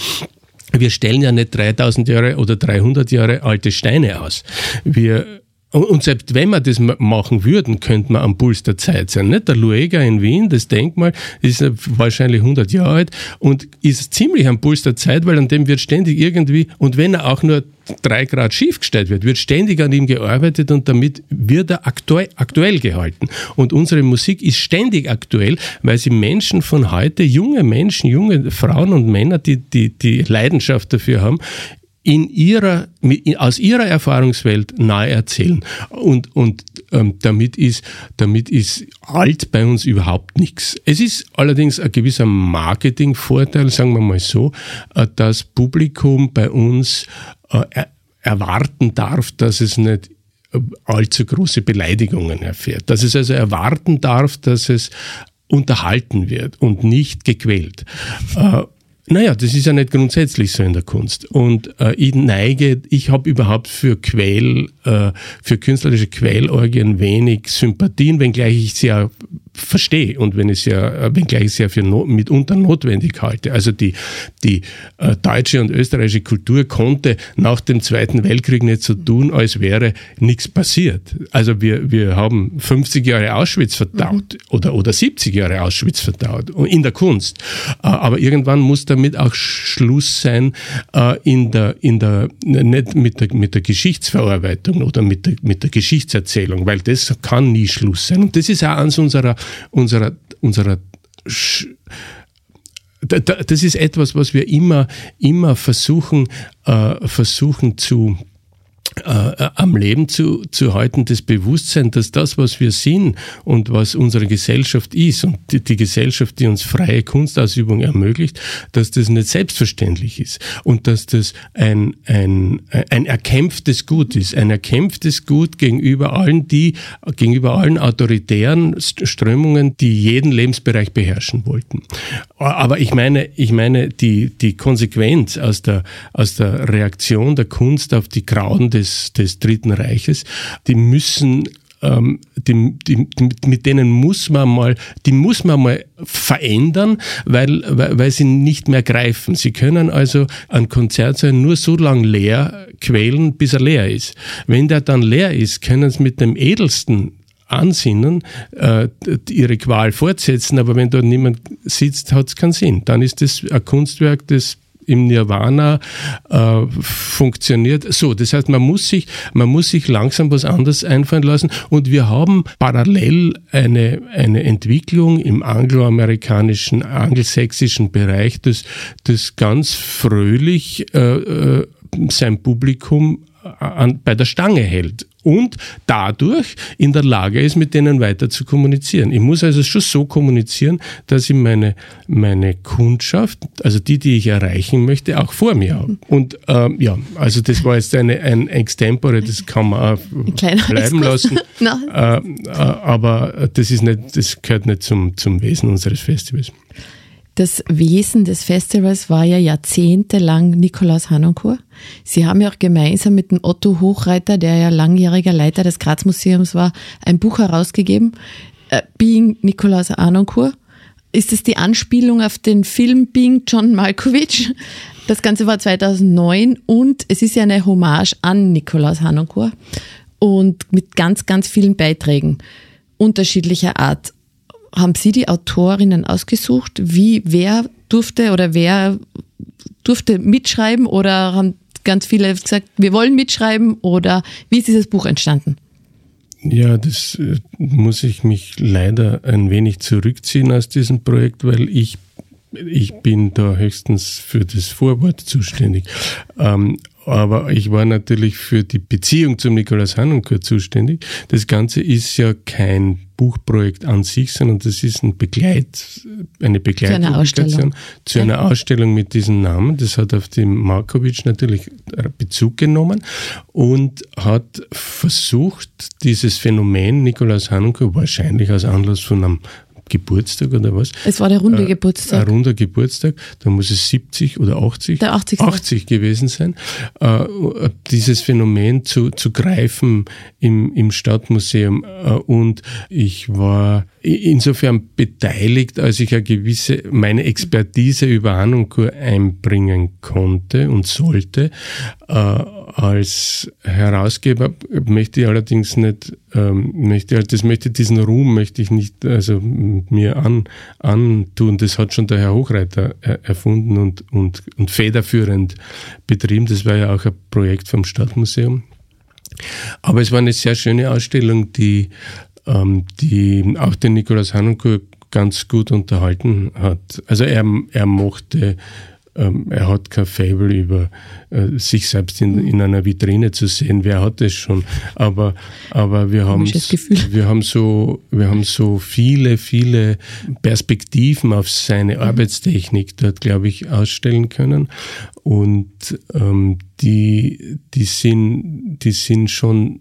wir stellen ja nicht 3000 Jahre oder 300 Jahre alte Steine aus. Wir und selbst wenn wir das machen würden, könnte man am Puls der Zeit sein. Nicht? Der Luega in Wien, das Denkmal, ist wahrscheinlich 100 Jahre alt und ist ziemlich am Puls der Zeit, weil an dem wird ständig irgendwie, und wenn er auch nur drei Grad schief gestellt wird, wird ständig an ihm gearbeitet und damit wird er aktuell, aktuell gehalten. Und unsere Musik ist ständig aktuell, weil sie Menschen von heute, junge Menschen, junge Frauen und Männer, die die, die Leidenschaft dafür haben, in ihrer, aus ihrer Erfahrungswelt nahe erzählen. Und, und ähm, damit, ist, damit ist alt bei uns überhaupt nichts. Es ist allerdings ein gewisser Marketingvorteil, sagen wir mal so, äh, das Publikum bei uns äh, erwarten darf, dass es nicht äh, allzu große Beleidigungen erfährt. Dass es also erwarten darf, dass es unterhalten wird und nicht gequält. Naja, das ist ja nicht grundsätzlich so in der Kunst. Und äh, ich neige, ich habe überhaupt für Quäl, äh, für künstlerische Quälorgien wenig Sympathien, wenngleich ich sie ja verstehe und wenn ich es ja, wenngleich ich ja für no, mitunter notwendig halte. Also die, die äh, deutsche und österreichische Kultur konnte nach dem Zweiten Weltkrieg nicht so tun, als wäre nichts passiert. Also wir, wir haben 50 Jahre Auschwitz verdaut mhm. oder, oder 70 Jahre Auschwitz verdaut in der Kunst. Äh, aber irgendwann muss damit auch Schluss sein äh, in der, in der, nicht mit der, mit der Geschichtsverarbeitung oder mit der, mit der Geschichtserzählung, weil das kann nie Schluss sein. Und das ist auch eines unserer unserer, unserer das ist etwas, was wir immer, immer versuchen, äh, versuchen zu, äh, am Leben zu, zu halten, das Bewusstsein, dass das, was wir sind und was unsere Gesellschaft ist und die, die, Gesellschaft, die uns freie Kunstausübung ermöglicht, dass das nicht selbstverständlich ist und dass das ein, ein, ein erkämpftes Gut ist, ein erkämpftes Gut gegenüber allen, die, gegenüber allen autoritären Strömungen, die jeden Lebensbereich beherrschen wollten. Aber ich meine, ich meine, die, die Konsequenz aus der, aus der Reaktion der Kunst auf die Grauen des des, Dritten Reiches, die müssen ähm, die, die, mit denen muss man mal, die muss man mal verändern, weil, weil, weil sie nicht mehr greifen. Sie können also ein Konzertsaal nur so lange leer quälen, bis er leer ist. Wenn der dann leer ist, können sie mit dem edelsten Ansinnen äh, ihre Qual fortsetzen, aber wenn dort niemand sitzt, hat es keinen Sinn. Dann ist das ein Kunstwerk, das im Nirvana äh, funktioniert. So, das heißt, man muss sich, man muss sich langsam was anderes einfallen lassen und wir haben parallel eine, eine Entwicklung im angloamerikanischen, angelsächsischen Bereich, das, das ganz fröhlich äh, äh sein Publikum an, bei der Stange hält und dadurch in der Lage ist, mit denen weiter zu kommunizieren. Ich muss also schon so kommunizieren, dass ich meine, meine Kundschaft, also die, die ich erreichen möchte, auch vor mir habe. Und ähm, ja, also das war jetzt eine, ein Extempore, das kann man auch bleiben lassen. äh, äh, aber das ist nicht, das gehört nicht zum, zum Wesen unseres Festivals. Das Wesen des Festivals war ja jahrzehntelang Nikolaus Hanoncourt. Sie haben ja auch gemeinsam mit dem Otto Hochreiter, der ja langjähriger Leiter des Graz Museums war, ein Buch herausgegeben, äh, Being Nikolaus Hanoncourt. Ist es die Anspielung auf den Film Being John Malkovich? Das Ganze war 2009 und es ist ja eine Hommage an Nikolaus Hanoncourt und mit ganz, ganz vielen Beiträgen unterschiedlicher Art haben Sie die Autorinnen ausgesucht? Wie, wer durfte oder wer durfte mitschreiben oder haben ganz viele gesagt, wir wollen mitschreiben oder wie ist dieses Buch entstanden? Ja, das äh, muss ich mich leider ein wenig zurückziehen aus diesem Projekt, weil ich ich bin da höchstens für das Vorwort zuständig. Ähm, aber ich war natürlich für die Beziehung zum Nikolaus Hannenkurt zuständig. Das Ganze ist ja kein Buchprojekt an sich, sondern das ist ein Begleit, eine Begleitpublikation zu einer Ausstellung mit diesem Namen. Das hat auf den Markovic natürlich Bezug genommen und hat versucht, dieses Phänomen Nikolaus Hanukkah wahrscheinlich als Anlass von einem Geburtstag oder was? Es war der runde äh, Geburtstag. Ein runder Geburtstag, da muss es 70 oder 80, der 80. 80 gewesen sein. Äh, dieses Phänomen zu, zu greifen im, im Stadtmuseum. Äh, und ich war insofern beteiligt, als ich eine gewisse, meine Expertise über Hanunkur einbringen konnte und sollte. Äh, als Herausgeber möchte ich allerdings nicht, ähm, möchte, das möchte diesen Ruhm möchte ich nicht also mir an, antun. Das hat schon der Herr Hochreiter erfunden und, und, und federführend betrieben. Das war ja auch ein Projekt vom Stadtmuseum. Aber es war eine sehr schöne Ausstellung, die ähm, die auch den Nikolaus Hanunkur ganz gut unterhalten hat. Also er, er mochte ähm, er hat kein Fable über äh, sich selbst in, in einer Vitrine zu sehen. Wer hat das schon? Aber, aber wir haben, wir haben so, wir haben so viele, viele Perspektiven auf seine mhm. Arbeitstechnik dort, glaube ich, ausstellen können. Und ähm, die, die sind, die sind schon,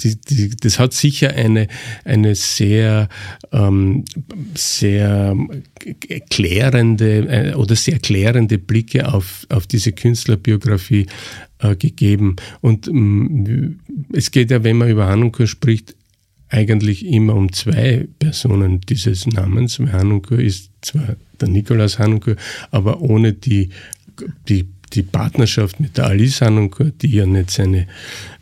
die, die, das hat sicher eine, eine sehr, ähm, sehr klärende äh, oder sehr klärende Blicke auf, auf diese Künstlerbiografie äh, gegeben. Und ähm, es geht ja, wenn man über Hanukkah spricht, eigentlich immer um zwei Personen dieses Namens. Hanukkah ist zwar der Nikolaus Hanukkah, aber ohne die, die die Partnerschaft mit der Alice Hanunkur, die ja nicht seine,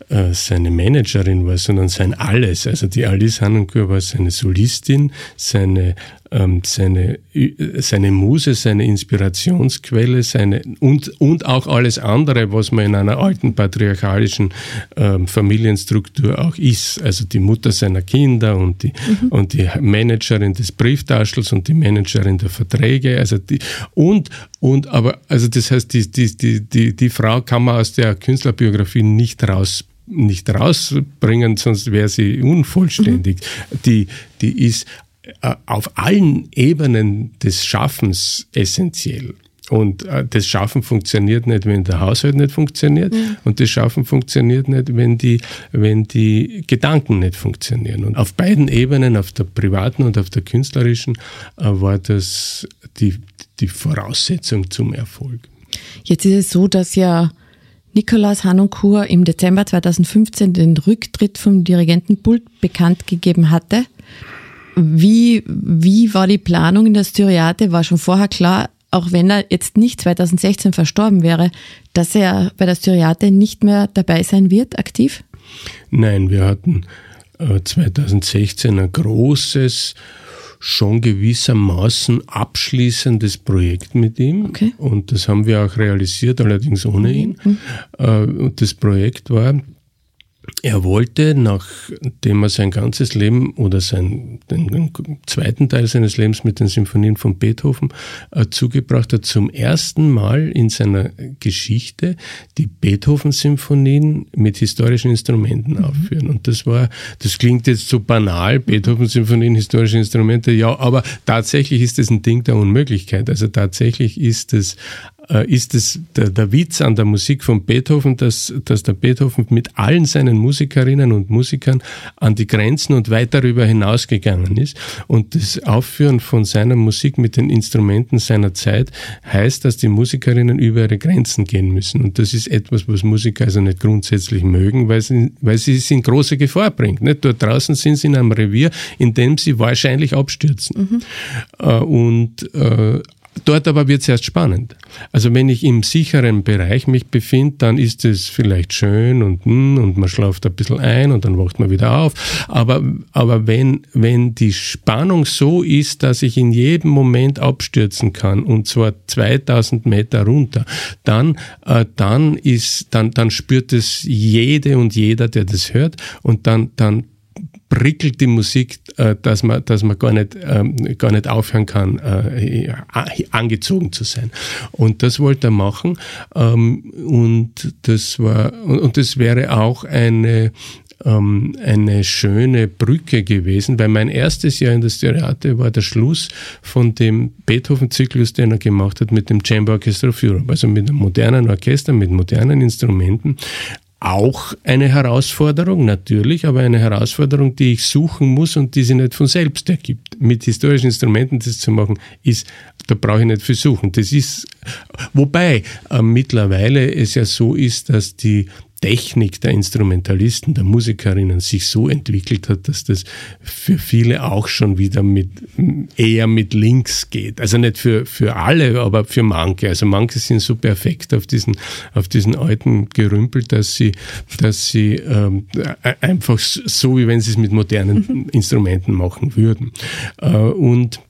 äh, seine Managerin war, sondern sein Alles. Also die Alice Hanunkur war seine Solistin, seine ähm, seine, seine Muse, seine Inspirationsquelle, seine, und, und auch alles andere, was man in einer alten patriarchalischen ähm, Familienstruktur auch ist. Also die Mutter seiner Kinder und die, mhm. und die Managerin des Brieftaschels und die Managerin der Verträge. Also die, und, und aber, also das heißt, die, die, die, die, die Frau kann man aus der Künstlerbiografie nicht raus nicht rausbringen, sonst wäre sie unvollständig. Mhm. Die, die ist auf allen Ebenen des Schaffens essentiell. Und äh, das Schaffen funktioniert nicht, wenn der Haushalt nicht funktioniert. Mhm. Und das Schaffen funktioniert nicht, wenn die, wenn die Gedanken nicht funktionieren. Und auf beiden Ebenen, auf der privaten und auf der künstlerischen, äh, war das die, die Voraussetzung zum Erfolg. Jetzt ist es so, dass ja Nikolaus Hanonkur im Dezember 2015 den Rücktritt vom Dirigentenpult bekannt gegeben hatte. Wie, wie war die Planung in der Styriate? War schon vorher klar, auch wenn er jetzt nicht 2016 verstorben wäre, dass er bei der Styriate nicht mehr dabei sein wird, aktiv? Nein, wir hatten 2016 äh, ein großes, schon gewissermaßen abschließendes Projekt mit ihm. Okay. Und das haben wir auch realisiert, allerdings ohne mhm. ihn. Mhm. Und das Projekt war er wollte, nachdem er sein ganzes Leben oder sein, den, zweiten Teil seines Lebens mit den Symphonien von Beethoven äh, zugebracht hat, zum ersten Mal in seiner Geschichte die Beethoven-Symphonien mit historischen Instrumenten mhm. aufführen. Und das war, das klingt jetzt so banal, Beethoven-Symphonien, historische Instrumente, ja, aber tatsächlich ist es ein Ding der Unmöglichkeit. Also tatsächlich ist es ist es der, der, Witz an der Musik von Beethoven, dass, dass der Beethoven mit allen seinen Musikerinnen und Musikern an die Grenzen und weit darüber hinausgegangen ist. Und das Aufführen von seiner Musik mit den Instrumenten seiner Zeit heißt, dass die Musikerinnen über ihre Grenzen gehen müssen. Und das ist etwas, was Musiker also nicht grundsätzlich mögen, weil sie, weil sie es in große Gefahr bringt. Nicht? Dort draußen sind sie in einem Revier, in dem sie wahrscheinlich abstürzen. Mhm. Äh, und äh, Dort aber wird es erst spannend. Also wenn ich im sicheren Bereich mich befinde, dann ist es vielleicht schön und, hm, und man schlaft ein bisschen ein und dann wacht man wieder auf. Aber, aber wenn, wenn die Spannung so ist, dass ich in jedem Moment abstürzen kann und zwar 2000 Meter runter, dann, äh, dann ist, dann, dann spürt es jede und jeder, der das hört und dann, dann prickelt die Musik, äh, dass man, dass man gar nicht, ähm, gar nicht aufhören kann, äh, angezogen zu sein. Und das wollte er machen. Ähm, und das war, und das wäre auch eine, ähm, eine schöne Brücke gewesen, weil mein erstes Jahr in der Styriate war der Schluss von dem Beethoven-Zyklus, den er gemacht hat mit dem Chamber Orchestra of Europe, also mit einem modernen Orchester, mit modernen Instrumenten, auch eine Herausforderung, natürlich, aber eine Herausforderung, die ich suchen muss und die sich nicht von selbst ergibt. Mit historischen Instrumenten das zu machen, ist, da brauche ich nicht viel suchen. Das ist, wobei äh, mittlerweile es ja so ist, dass die Technik der Instrumentalisten, der Musikerinnen sich so entwickelt hat, dass das für viele auch schon wieder mit, eher mit Links geht. Also nicht für, für alle, aber für manche. Also manche sind so perfekt auf diesen, auf diesen alten Gerümpel, dass sie, dass sie ähm, einfach so, wie wenn sie es mit modernen mhm. Instrumenten machen würden. Äh, und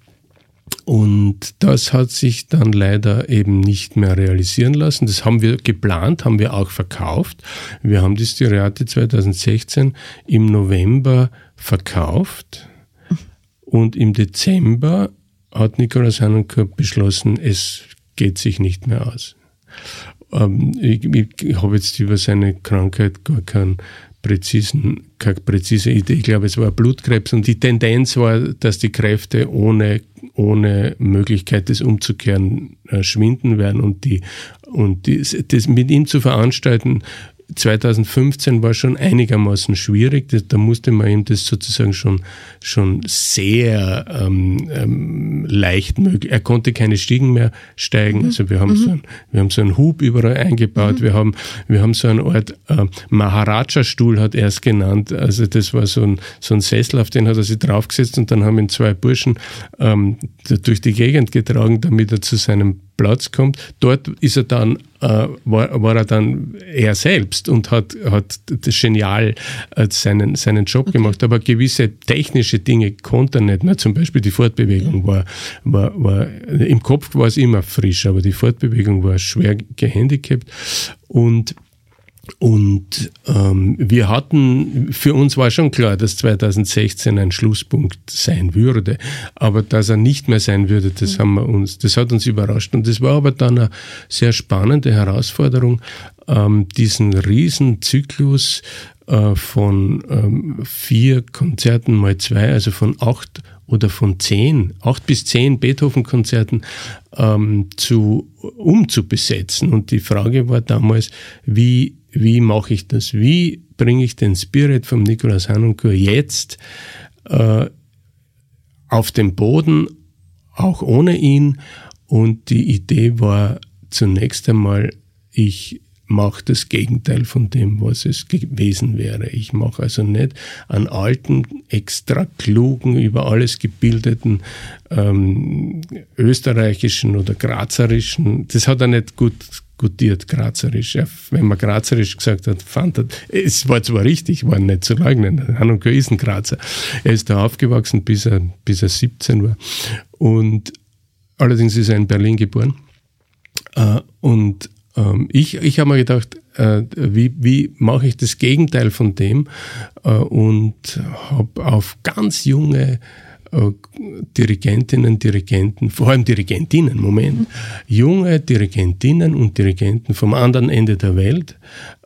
und das hat sich dann leider eben nicht mehr realisieren lassen. Das haben wir geplant, haben wir auch verkauft. Wir haben die Styriate 2016 im November verkauft und im Dezember hat Nikolaus Hanenka beschlossen, es geht sich nicht mehr aus. Ähm, ich, ich habe jetzt über seine Krankheit gar keinen präzisen, keine präzise Idee. Ich glaube, es war Blutkrebs und die Tendenz war, dass die Kräfte ohne, ohne Möglichkeit, das umzukehren, äh, schwinden werden und die, und die, das mit ihm zu veranstalten, 2015 war schon einigermaßen schwierig. Da musste man ihm das sozusagen schon, schon sehr ähm, ähm, leicht möglich. Er konnte keine Stiegen mehr steigen. Mhm. Also wir haben, mhm. so ein, wir haben so einen Hub überall eingebaut. Mhm. Wir, haben, wir haben so eine Art äh, Maharaja-Stuhl, hat er es genannt. Also das war so ein, so ein Sessel, auf den hat er sich draufgesetzt und dann haben ihn zwei Burschen ähm, durch die Gegend getragen, damit er zu seinem Platz kommt. Dort ist er dann, äh, war, war, er dann er selbst und hat, hat das genial äh, seinen, seinen Job okay. gemacht. Aber gewisse technische Dinge konnte er nicht mehr. Zum Beispiel die Fortbewegung war, war, war, im Kopf war es immer frisch, aber die Fortbewegung war schwer gehandicapt. Und und ähm, wir hatten, für uns war schon klar, dass 2016 ein Schlusspunkt sein würde. Aber dass er nicht mehr sein würde, das haben wir uns, das hat uns überrascht. Und das war aber dann eine sehr spannende Herausforderung, ähm, diesen Riesenzyklus äh, von ähm, vier Konzerten mal zwei, also von acht oder von zehn, acht bis zehn Beethoven-Konzerten ähm, zu umzubesetzen. Und die Frage war damals, wie wie mache ich das? Wie bringe ich den Spirit vom Nikolaus Hanunkur jetzt äh, auf den Boden, auch ohne ihn? Und die Idee war zunächst einmal, ich mache das Gegenteil von dem, was es gewesen wäre. Ich mache also nicht einen alten, extra klugen, über alles gebildeten ähm, österreichischen oder grazerischen, das hat er nicht gut gutiert, Grazerisch. Ja, wenn man Grazerisch gesagt hat, fand er, es war zwar richtig, war nicht zu leugnen, Hanunka ist ein Grazer. Er ist da aufgewachsen, bis er, bis er 17 war. Und allerdings ist er in Berlin geboren. Äh, und ich, ich habe mir gedacht, äh, wie, wie mache ich das Gegenteil von dem? Äh, und habe auf ganz junge Dirigentinnen, Dirigenten, vor allem Dirigentinnen, Moment, mhm. junge Dirigentinnen und Dirigenten vom anderen Ende der Welt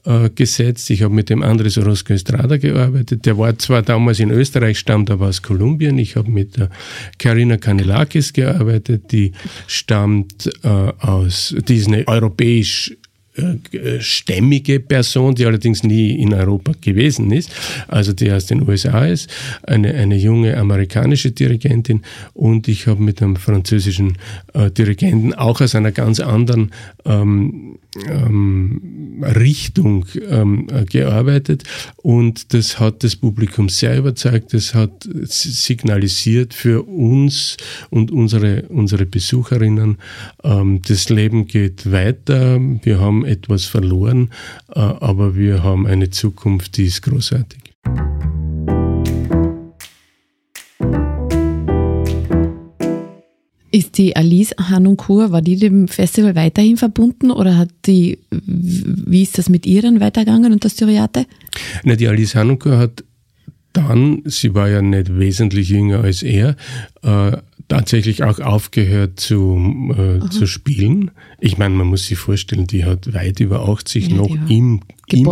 äh, gesetzt. Ich habe mit dem Andres Orozco Estrada gearbeitet. Der war zwar damals in Österreich, stammt aber aus Kolumbien. Ich habe mit der Karina Kanelakis gearbeitet, die stammt äh, aus, die ist eine europäisch äh, stämmige Person, die allerdings nie in Europa gewesen ist, also die aus den USA ist, eine, eine junge amerikanische Dirigentin und ich habe mit einem französischen äh, Dirigenten auch aus einer ganz anderen ähm, ähm, Richtung ähm, gearbeitet und das hat das Publikum sehr überzeugt, das hat signalisiert für uns und unsere, unsere Besucherinnen, ähm, das Leben geht weiter, wir haben etwas verloren, äh, aber wir haben eine Zukunft, die ist großartig. Ist die Alice Hanunkur, war die dem Festival weiterhin verbunden oder hat die, wie ist das mit ihr dann weitergegangen und das Styriate? Na, die Alice Hanunkur hat dann, sie war ja nicht wesentlich jünger als er, äh, tatsächlich auch aufgehört zu, äh, zu spielen. Ich meine, man muss sich vorstellen, die hat weit über 80 ja, noch im, im,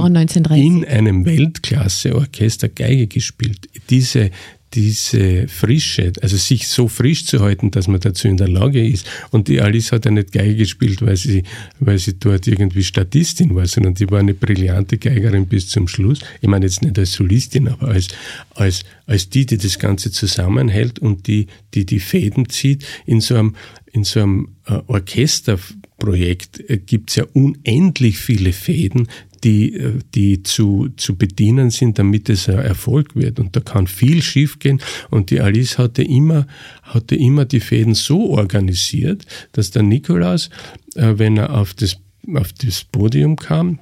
in einem Weltklasse-Orchester Geige gespielt. Diese, diese Frische, also sich so frisch zu halten, dass man dazu in der Lage ist. Und die Alice hat ja nicht Geige gespielt, weil sie, weil sie dort irgendwie Statistin war, sondern die war eine brillante Geigerin bis zum Schluss. Ich meine jetzt nicht als Solistin, aber als, als, als die, die das Ganze zusammenhält und die, die die Fäden zieht in so einem, in so einem äh, Orchesterprojekt äh, gibt es ja unendlich viele Fäden, die, die zu, zu bedienen sind, damit es ein Erfolg wird. Und da kann viel schiefgehen. Und die Alice hatte immer, hatte immer die Fäden so organisiert, dass der Nikolaus, äh, wenn er auf das, auf das Podium kam,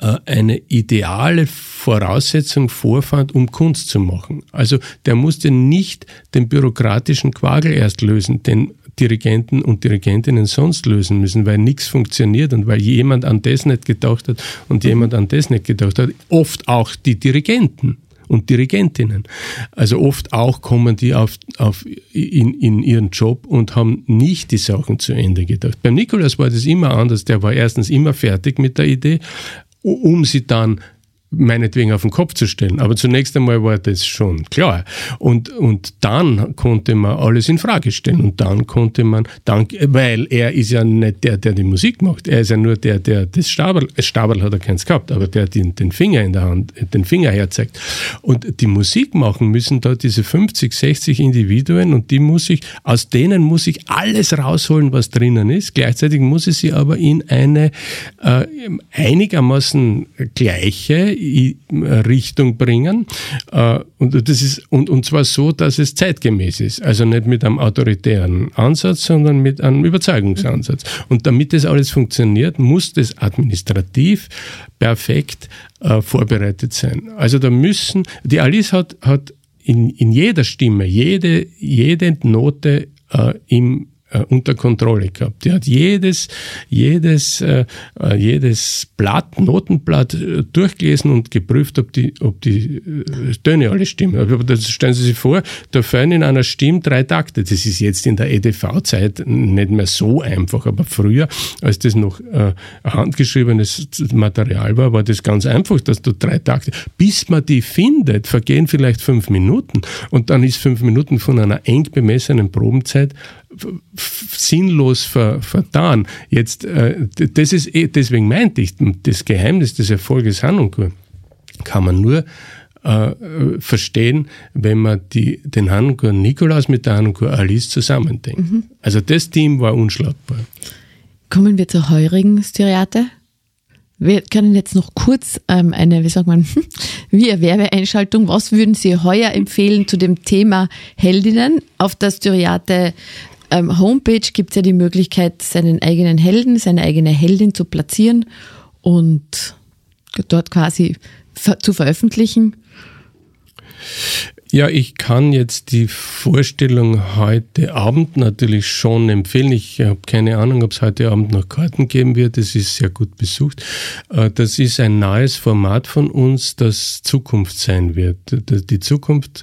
äh, eine ideale Voraussetzung vorfand, um Kunst zu machen. Also der musste nicht den bürokratischen Quagel erst lösen, den Dirigenten und Dirigentinnen sonst lösen müssen, weil nichts funktioniert und weil jemand an das nicht gedacht hat und jemand an das nicht gedacht hat. Oft auch die Dirigenten und Dirigentinnen. Also oft auch kommen die auf, auf in, in ihren Job und haben nicht die Sachen zu Ende gedacht. Beim Nikolaus war das immer anders. Der war erstens immer fertig mit der Idee, um sie dann meinetwegen auf den Kopf zu stellen. Aber zunächst einmal war das schon klar. Und, und dann konnte man alles in Frage stellen. Und dann konnte man, dann, weil er ist ja nicht der, der die Musik macht. Er ist ja nur der, der das Stabel, Stabel hat er keins gehabt, aber der den, den Finger in der Hand, den Finger herzeigt. Und die Musik machen müssen da diese 50, 60 Individuen und die muss ich, aus denen muss ich alles rausholen, was drinnen ist. Gleichzeitig muss ich sie aber in eine äh, einigermaßen gleiche Richtung bringen. Äh, und, das ist, und, und zwar so, dass es zeitgemäß ist. Also nicht mit einem autoritären Ansatz, sondern mit einem Überzeugungsansatz. Und damit das alles funktioniert, muss das administrativ perfekt äh, vorbereitet sein. Also da müssen, die Alice hat, hat in, in jeder Stimme, jede, jede Note äh, im äh, unter Kontrolle gehabt. Die hat jedes, jedes, äh, äh, jedes Blatt, Notenblatt äh, durchgelesen und geprüft, ob die, ob die äh, Töne alle stimmen. Aber das stellen Sie sich vor, da fallen in einer Stimme drei Takte. Das ist jetzt in der EDV-Zeit nicht mehr so einfach, aber früher, als das noch äh, handgeschriebenes Material war, war das ganz einfach, dass du drei Takte, bis man die findet, vergehen vielleicht fünf Minuten und dann ist fünf Minuten von einer eng bemessenen Probenzeit sinnlos ver, vertan. Jetzt, äh, das ist, eh, deswegen meinte ich, das Geheimnis des Erfolges Hanukkah kann man nur äh, verstehen, wenn man die, den Hanukkah Nikolaus mit der Hanukkah Alice zusammendenkt. Mhm. Also das Team war unschlagbar. Kommen wir zur heurigen Styriate. Wir können jetzt noch kurz ähm, eine, wie sagt man, wie Werbeeinschaltung. Was würden Sie heuer empfehlen zu dem Thema Heldinnen auf der Styriate ähm, Homepage gibt es ja die Möglichkeit, seinen eigenen Helden, seine eigene Heldin zu platzieren und dort quasi zu veröffentlichen. Ja, ich kann jetzt die Vorstellung heute Abend natürlich schon empfehlen. Ich habe keine Ahnung, ob es heute Abend noch Karten geben wird. Es ist sehr gut besucht. Äh, das ist ein nahes Format von uns, das Zukunft sein wird. Die Zukunft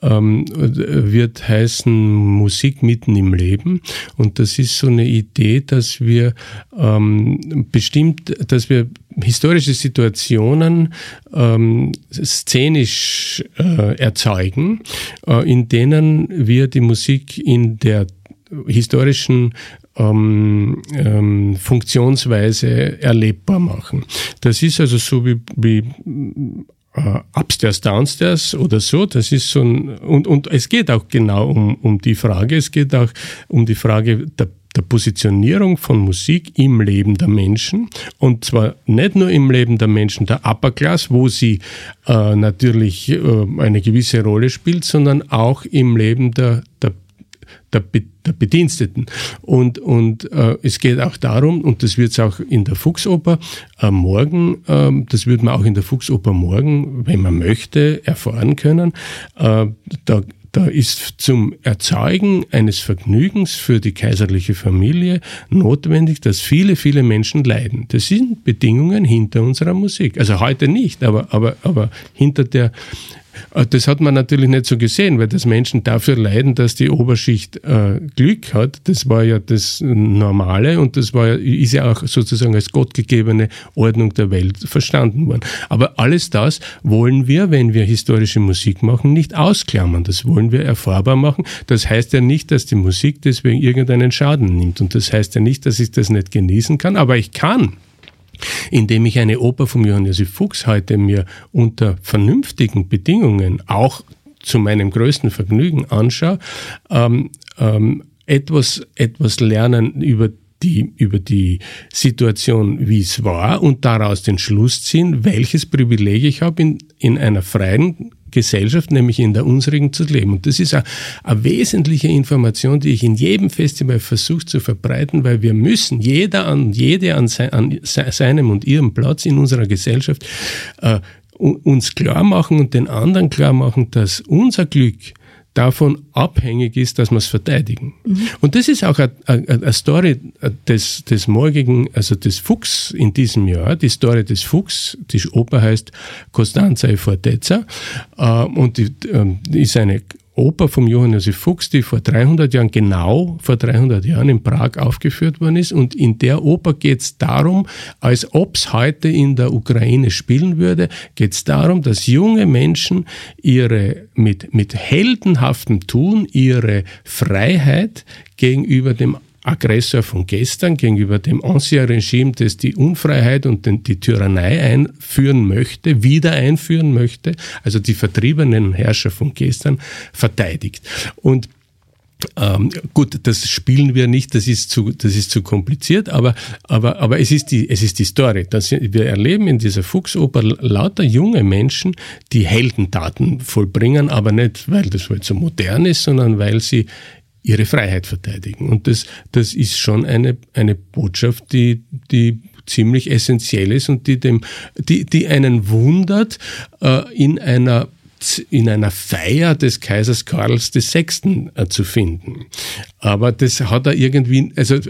ähm, wird heißen Musik mitten im Leben. Und das ist so eine Idee, dass wir ähm, bestimmt, dass wir historische Situationen ähm, szenisch äh, erzeugen, äh, in denen wir die Musik in der historischen ähm, ähm, Funktionsweise erlebbar machen. Das ist also so wie, wie äh, Upstairs, Downstairs oder so. Das ist so ein, und, und es geht auch genau um, um die Frage, es geht auch um die Frage der der Positionierung von Musik im Leben der Menschen und zwar nicht nur im Leben der Menschen der Upper Class, wo sie äh, natürlich äh, eine gewisse Rolle spielt, sondern auch im Leben der, der der, der Bediensteten. Und, und äh, es geht auch darum, und das wird es auch in der Fuchsoper äh, morgen, äh, das wird man auch in der Fuchsoper morgen, wenn man möchte, erfahren können. Äh, da da ist zum Erzeugen eines Vergnügens für die kaiserliche Familie notwendig, dass viele, viele Menschen leiden. Das sind Bedingungen hinter unserer Musik. Also heute nicht, aber, aber, aber hinter der das hat man natürlich nicht so gesehen, weil das Menschen dafür leiden, dass die Oberschicht äh, Glück hat. Das war ja das Normale und das war ja, ist ja auch sozusagen als gottgegebene Ordnung der Welt verstanden worden. Aber alles das wollen wir, wenn wir historische Musik machen, nicht ausklammern. Das wollen wir erfahrbar machen. Das heißt ja nicht, dass die Musik deswegen irgendeinen Schaden nimmt. Und das heißt ja nicht, dass ich das nicht genießen kann. Aber ich kann indem ich eine Oper von Johann Josef Fuchs heute mir unter vernünftigen Bedingungen auch zu meinem größten Vergnügen anschaue, ähm, ähm, etwas, etwas lernen über die, über die Situation, wie es war und daraus den Schluss ziehen, welches Privileg ich habe, in, in einer freien Gesellschaft, nämlich in der unsrigen zu leben. Und das ist eine, eine wesentliche Information, die ich in jedem Festival versuche zu verbreiten, weil wir müssen, jeder an, jede an, sein, an seinem und ihrem Platz in unserer Gesellschaft, äh, uns klar machen und den anderen klar machen, dass unser Glück davon abhängig ist, dass wir es verteidigen. Mhm. Und das ist auch eine Story des, des morgigen, also des Fuchs in diesem Jahr, die Story des Fuchs. Die Oper heißt Costanza e Fortezza äh, und die, ähm, ist eine Oper vom Johann Josef Fuchs, die vor 300 Jahren, genau vor 300 Jahren in Prag aufgeführt worden ist. Und in der Oper geht es darum, als ob es heute in der Ukraine spielen würde, geht es darum, dass junge Menschen ihre, mit, mit heldenhaftem Tun ihre Freiheit gegenüber dem Aggressor von gestern gegenüber dem Ancien-Regime, das die Unfreiheit und die Tyrannei einführen möchte, wieder einführen möchte, also die vertriebenen Herrscher von gestern, verteidigt. Und ähm, gut, das spielen wir nicht, das ist zu, das ist zu kompliziert, aber, aber, aber es ist die, es ist die Story. Das, wir erleben in dieser Fuchsoper lauter junge Menschen, die Heldentaten vollbringen, aber nicht, weil das halt so modern ist, sondern weil sie ihre Freiheit verteidigen. Und das, das ist schon eine, eine Botschaft, die, die ziemlich essentiell ist und die dem, die, die einen wundert äh, in einer in einer Feier des Kaisers Karls VI. Äh, zu finden. Aber das hat er irgendwie, also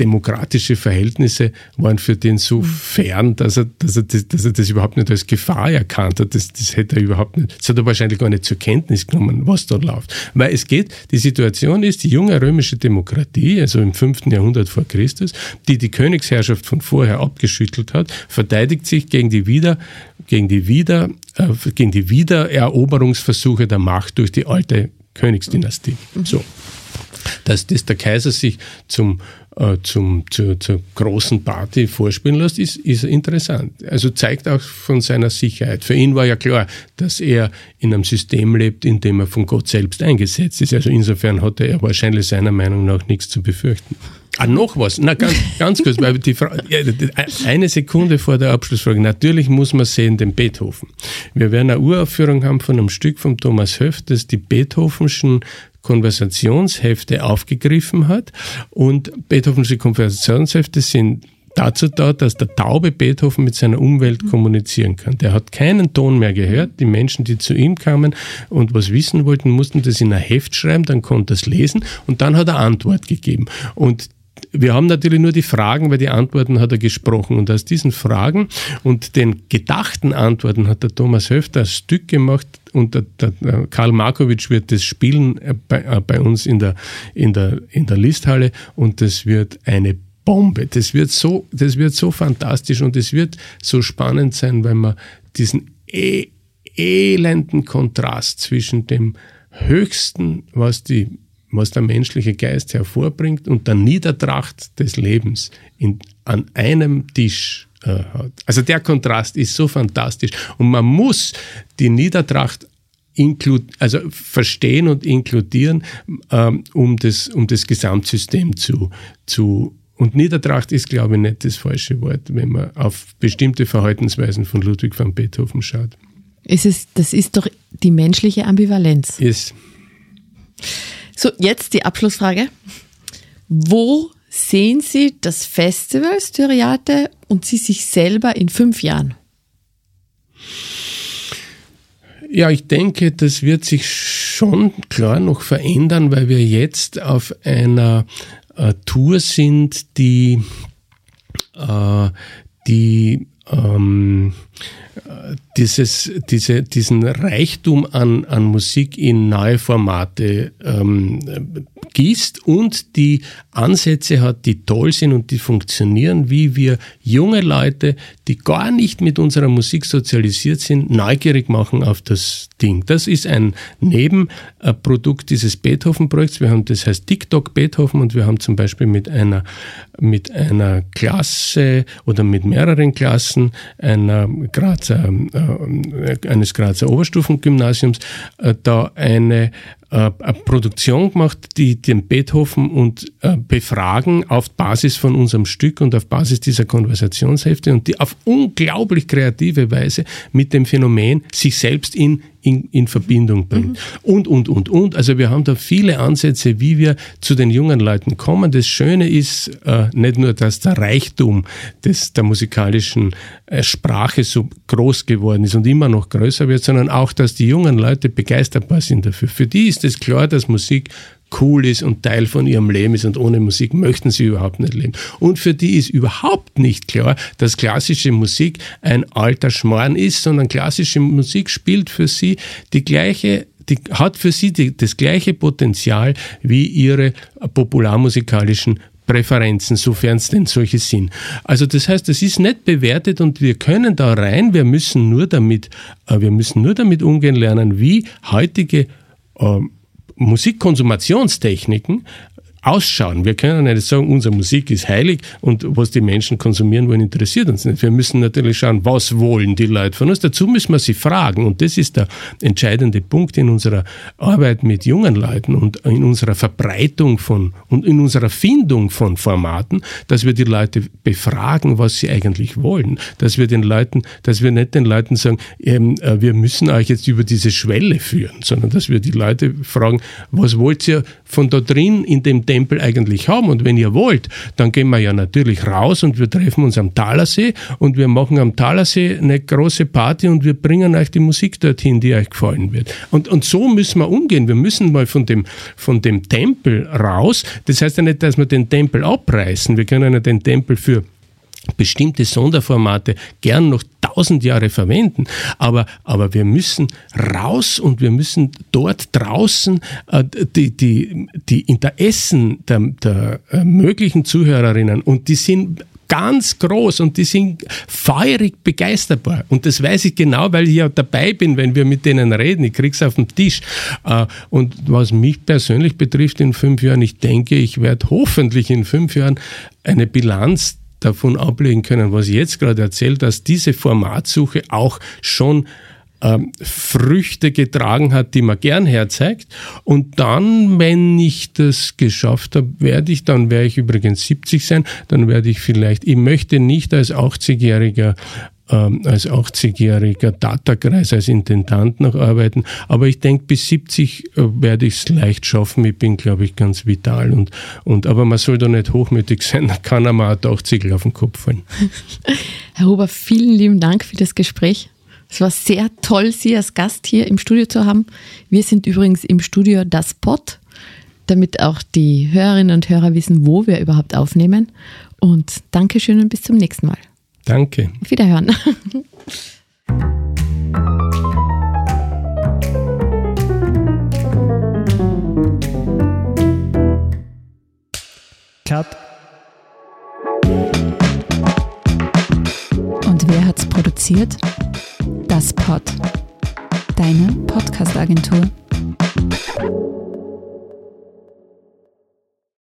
demokratische Verhältnisse waren für den so fern, dass er, dass er, das, dass er das überhaupt nicht als Gefahr erkannt hat. Das, das hätte er überhaupt nicht, das hat er wahrscheinlich gar nicht zur Kenntnis genommen, was dort läuft. Weil es geht, die Situation ist, die junge römische Demokratie, also im 5. Jahrhundert vor Christus, die die Königsherrschaft von vorher abgeschüttelt hat, verteidigt sich gegen die wieder, gegen die wieder, äh, gegen die Wiedereroberungsversuche der Macht durch die alte Königsdynastie. So. Dass, dass der Kaiser sich zum äh, zum, zur, zur großen Party vorspielen lässt, ist, ist interessant. Also zeigt auch von seiner Sicherheit. Für ihn war ja klar, dass er in einem System lebt, in dem er von Gott selbst eingesetzt ist. Also insofern hatte er wahrscheinlich seiner Meinung nach nichts zu befürchten. Ah, noch was. Na, ganz, ganz kurz, weil die Frage, eine Sekunde vor der Abschlussfrage. Natürlich muss man sehen den Beethoven. Wir werden eine Uraufführung haben von einem Stück von Thomas Höft, das die Beethovenschen Konversationshefte aufgegriffen hat. Und Beethovensche Konversationshefte sind dazu da, dass der taube Beethoven mit seiner Umwelt kommunizieren kann. Der hat keinen Ton mehr gehört. Die Menschen, die zu ihm kamen und was wissen wollten, mussten das in ein Heft schreiben, dann konnte er es lesen und dann hat er Antwort gegeben. Und wir haben natürlich nur die Fragen, weil die Antworten hat er gesprochen. Und aus diesen Fragen und den gedachten Antworten hat der Thomas Höfter ein Stück gemacht und der, der Karl Markovic wird das spielen äh, bei, äh, bei uns in der, in, der, in der Listhalle und das wird eine Bombe. Das wird so, das wird so fantastisch und es wird so spannend sein, weil man diesen e elenden Kontrast zwischen dem Höchsten, was die was der menschliche Geist hervorbringt und der Niedertracht des Lebens in, an einem Tisch äh, hat. Also der Kontrast ist so fantastisch und man muss die Niedertracht also verstehen und inkludieren, ähm, um, das, um das Gesamtsystem zu, zu und Niedertracht ist, glaube ich, nicht das falsche Wort, wenn man auf bestimmte Verhaltensweisen von Ludwig van Beethoven schaut. Ist es, das ist doch die menschliche Ambivalenz. Ist. So, jetzt die Abschlussfrage. Wo sehen Sie das Festival Styriate und Sie sich selber in fünf Jahren? Ja, ich denke, das wird sich schon klar noch verändern, weil wir jetzt auf einer äh, Tour sind, die, äh, die ähm, dieses, diese, diesen Reichtum an, an Musik in neue Formate ähm, gießt und die Ansätze hat, die toll sind und die funktionieren, wie wir junge Leute, die gar nicht mit unserer Musik sozialisiert sind, neugierig machen auf das Ding. Das ist ein Nebenprodukt dieses Beethoven-Projekts. Wir haben, das heißt TikTok Beethoven und wir haben zum Beispiel mit einer, mit einer Klasse oder mit mehreren Klassen einer Grazer, äh, eines Grazer Oberstufengymnasiums äh, da eine äh, Produktion gemacht, die den Beethoven und äh, befragen auf Basis von unserem Stück und auf Basis dieser Konversationshefte und die auf unglaublich kreative Weise mit dem Phänomen sich selbst in in, in Verbindung bringt. Mhm. Und, und, und, und. Also wir haben da viele Ansätze, wie wir zu den jungen Leuten kommen. Das Schöne ist äh, nicht nur, dass der Reichtum des, der musikalischen äh, Sprache so groß geworden ist und immer noch größer wird, sondern auch, dass die jungen Leute begeisterbar sind dafür. Für die ist es klar, dass Musik cool ist und Teil von ihrem Leben ist und ohne Musik möchten sie überhaupt nicht leben. Und für die ist überhaupt nicht klar, dass klassische Musik ein alter Schmarrn ist, sondern klassische Musik spielt für sie die gleiche die hat für sie die, das gleiche Potenzial wie ihre popularmusikalischen Präferenzen, sofern es denn solche sind. Also das heißt, es ist nicht bewertet und wir können da rein, wir müssen nur damit, äh, wir müssen nur damit umgehen lernen, wie heutige ähm, Musikkonsumationstechniken ausschauen. Wir können nicht sagen, unsere Musik ist heilig und was die Menschen konsumieren wollen, interessiert uns nicht. Wir müssen natürlich schauen, was wollen die Leute von uns. Dazu müssen wir sie fragen und das ist der entscheidende Punkt in unserer Arbeit mit jungen Leuten und in unserer Verbreitung von und in unserer Findung von Formaten, dass wir die Leute befragen, was sie eigentlich wollen. Dass wir den Leuten, dass wir nicht den Leuten sagen, ähm, äh, wir müssen euch jetzt über diese Schwelle führen, sondern dass wir die Leute fragen, was wollt ihr von da drin in dem Tempel eigentlich haben. Und wenn ihr wollt, dann gehen wir ja natürlich raus und wir treffen uns am Talersee und wir machen am Talersee eine große Party und wir bringen euch die Musik dorthin, die euch gefallen wird. Und, und so müssen wir umgehen. Wir müssen mal von dem, von dem Tempel raus. Das heißt ja nicht, dass wir den Tempel abreißen. Wir können ja den Tempel für bestimmte Sonderformate gern noch tausend Jahre verwenden, aber, aber wir müssen raus und wir müssen dort draußen äh, die, die, die Interessen der, der äh, möglichen Zuhörerinnen und die sind ganz groß und die sind feurig begeisterbar. Und das weiß ich genau, weil ich ja dabei bin, wenn wir mit denen reden. Ich krieg's auf den Tisch. Äh, und was mich persönlich betrifft in fünf Jahren, ich denke, ich werde hoffentlich in fünf Jahren eine Bilanz davon ablegen können, was ich jetzt gerade erzählt, dass diese Formatsuche auch schon ähm, Früchte getragen hat, die man gern herzeigt. Und dann, wenn ich das geschafft habe, werde ich, dann werde ich übrigens 70 sein, dann werde ich vielleicht, ich möchte nicht als 80-Jähriger ähm, als 80-jähriger Datakreis als Intendant noch arbeiten. Aber ich denke, bis 70 äh, werde ich es leicht schaffen. Ich bin, glaube ich, ganz vital. Und, und, aber man soll da nicht hochmütig sein, da kann einem auch 80 auf den Kopf fallen. Herr Huber, vielen lieben Dank für das Gespräch. Es war sehr toll, Sie als Gast hier im Studio zu haben. Wir sind übrigens im Studio Das Pod, damit auch die Hörerinnen und Hörer wissen, wo wir überhaupt aufnehmen. Und Dankeschön und bis zum nächsten Mal. Danke. Auf Wiederhören. Cut. Und wer hat's produziert? Das Pod. Deine Podcast-Agentur.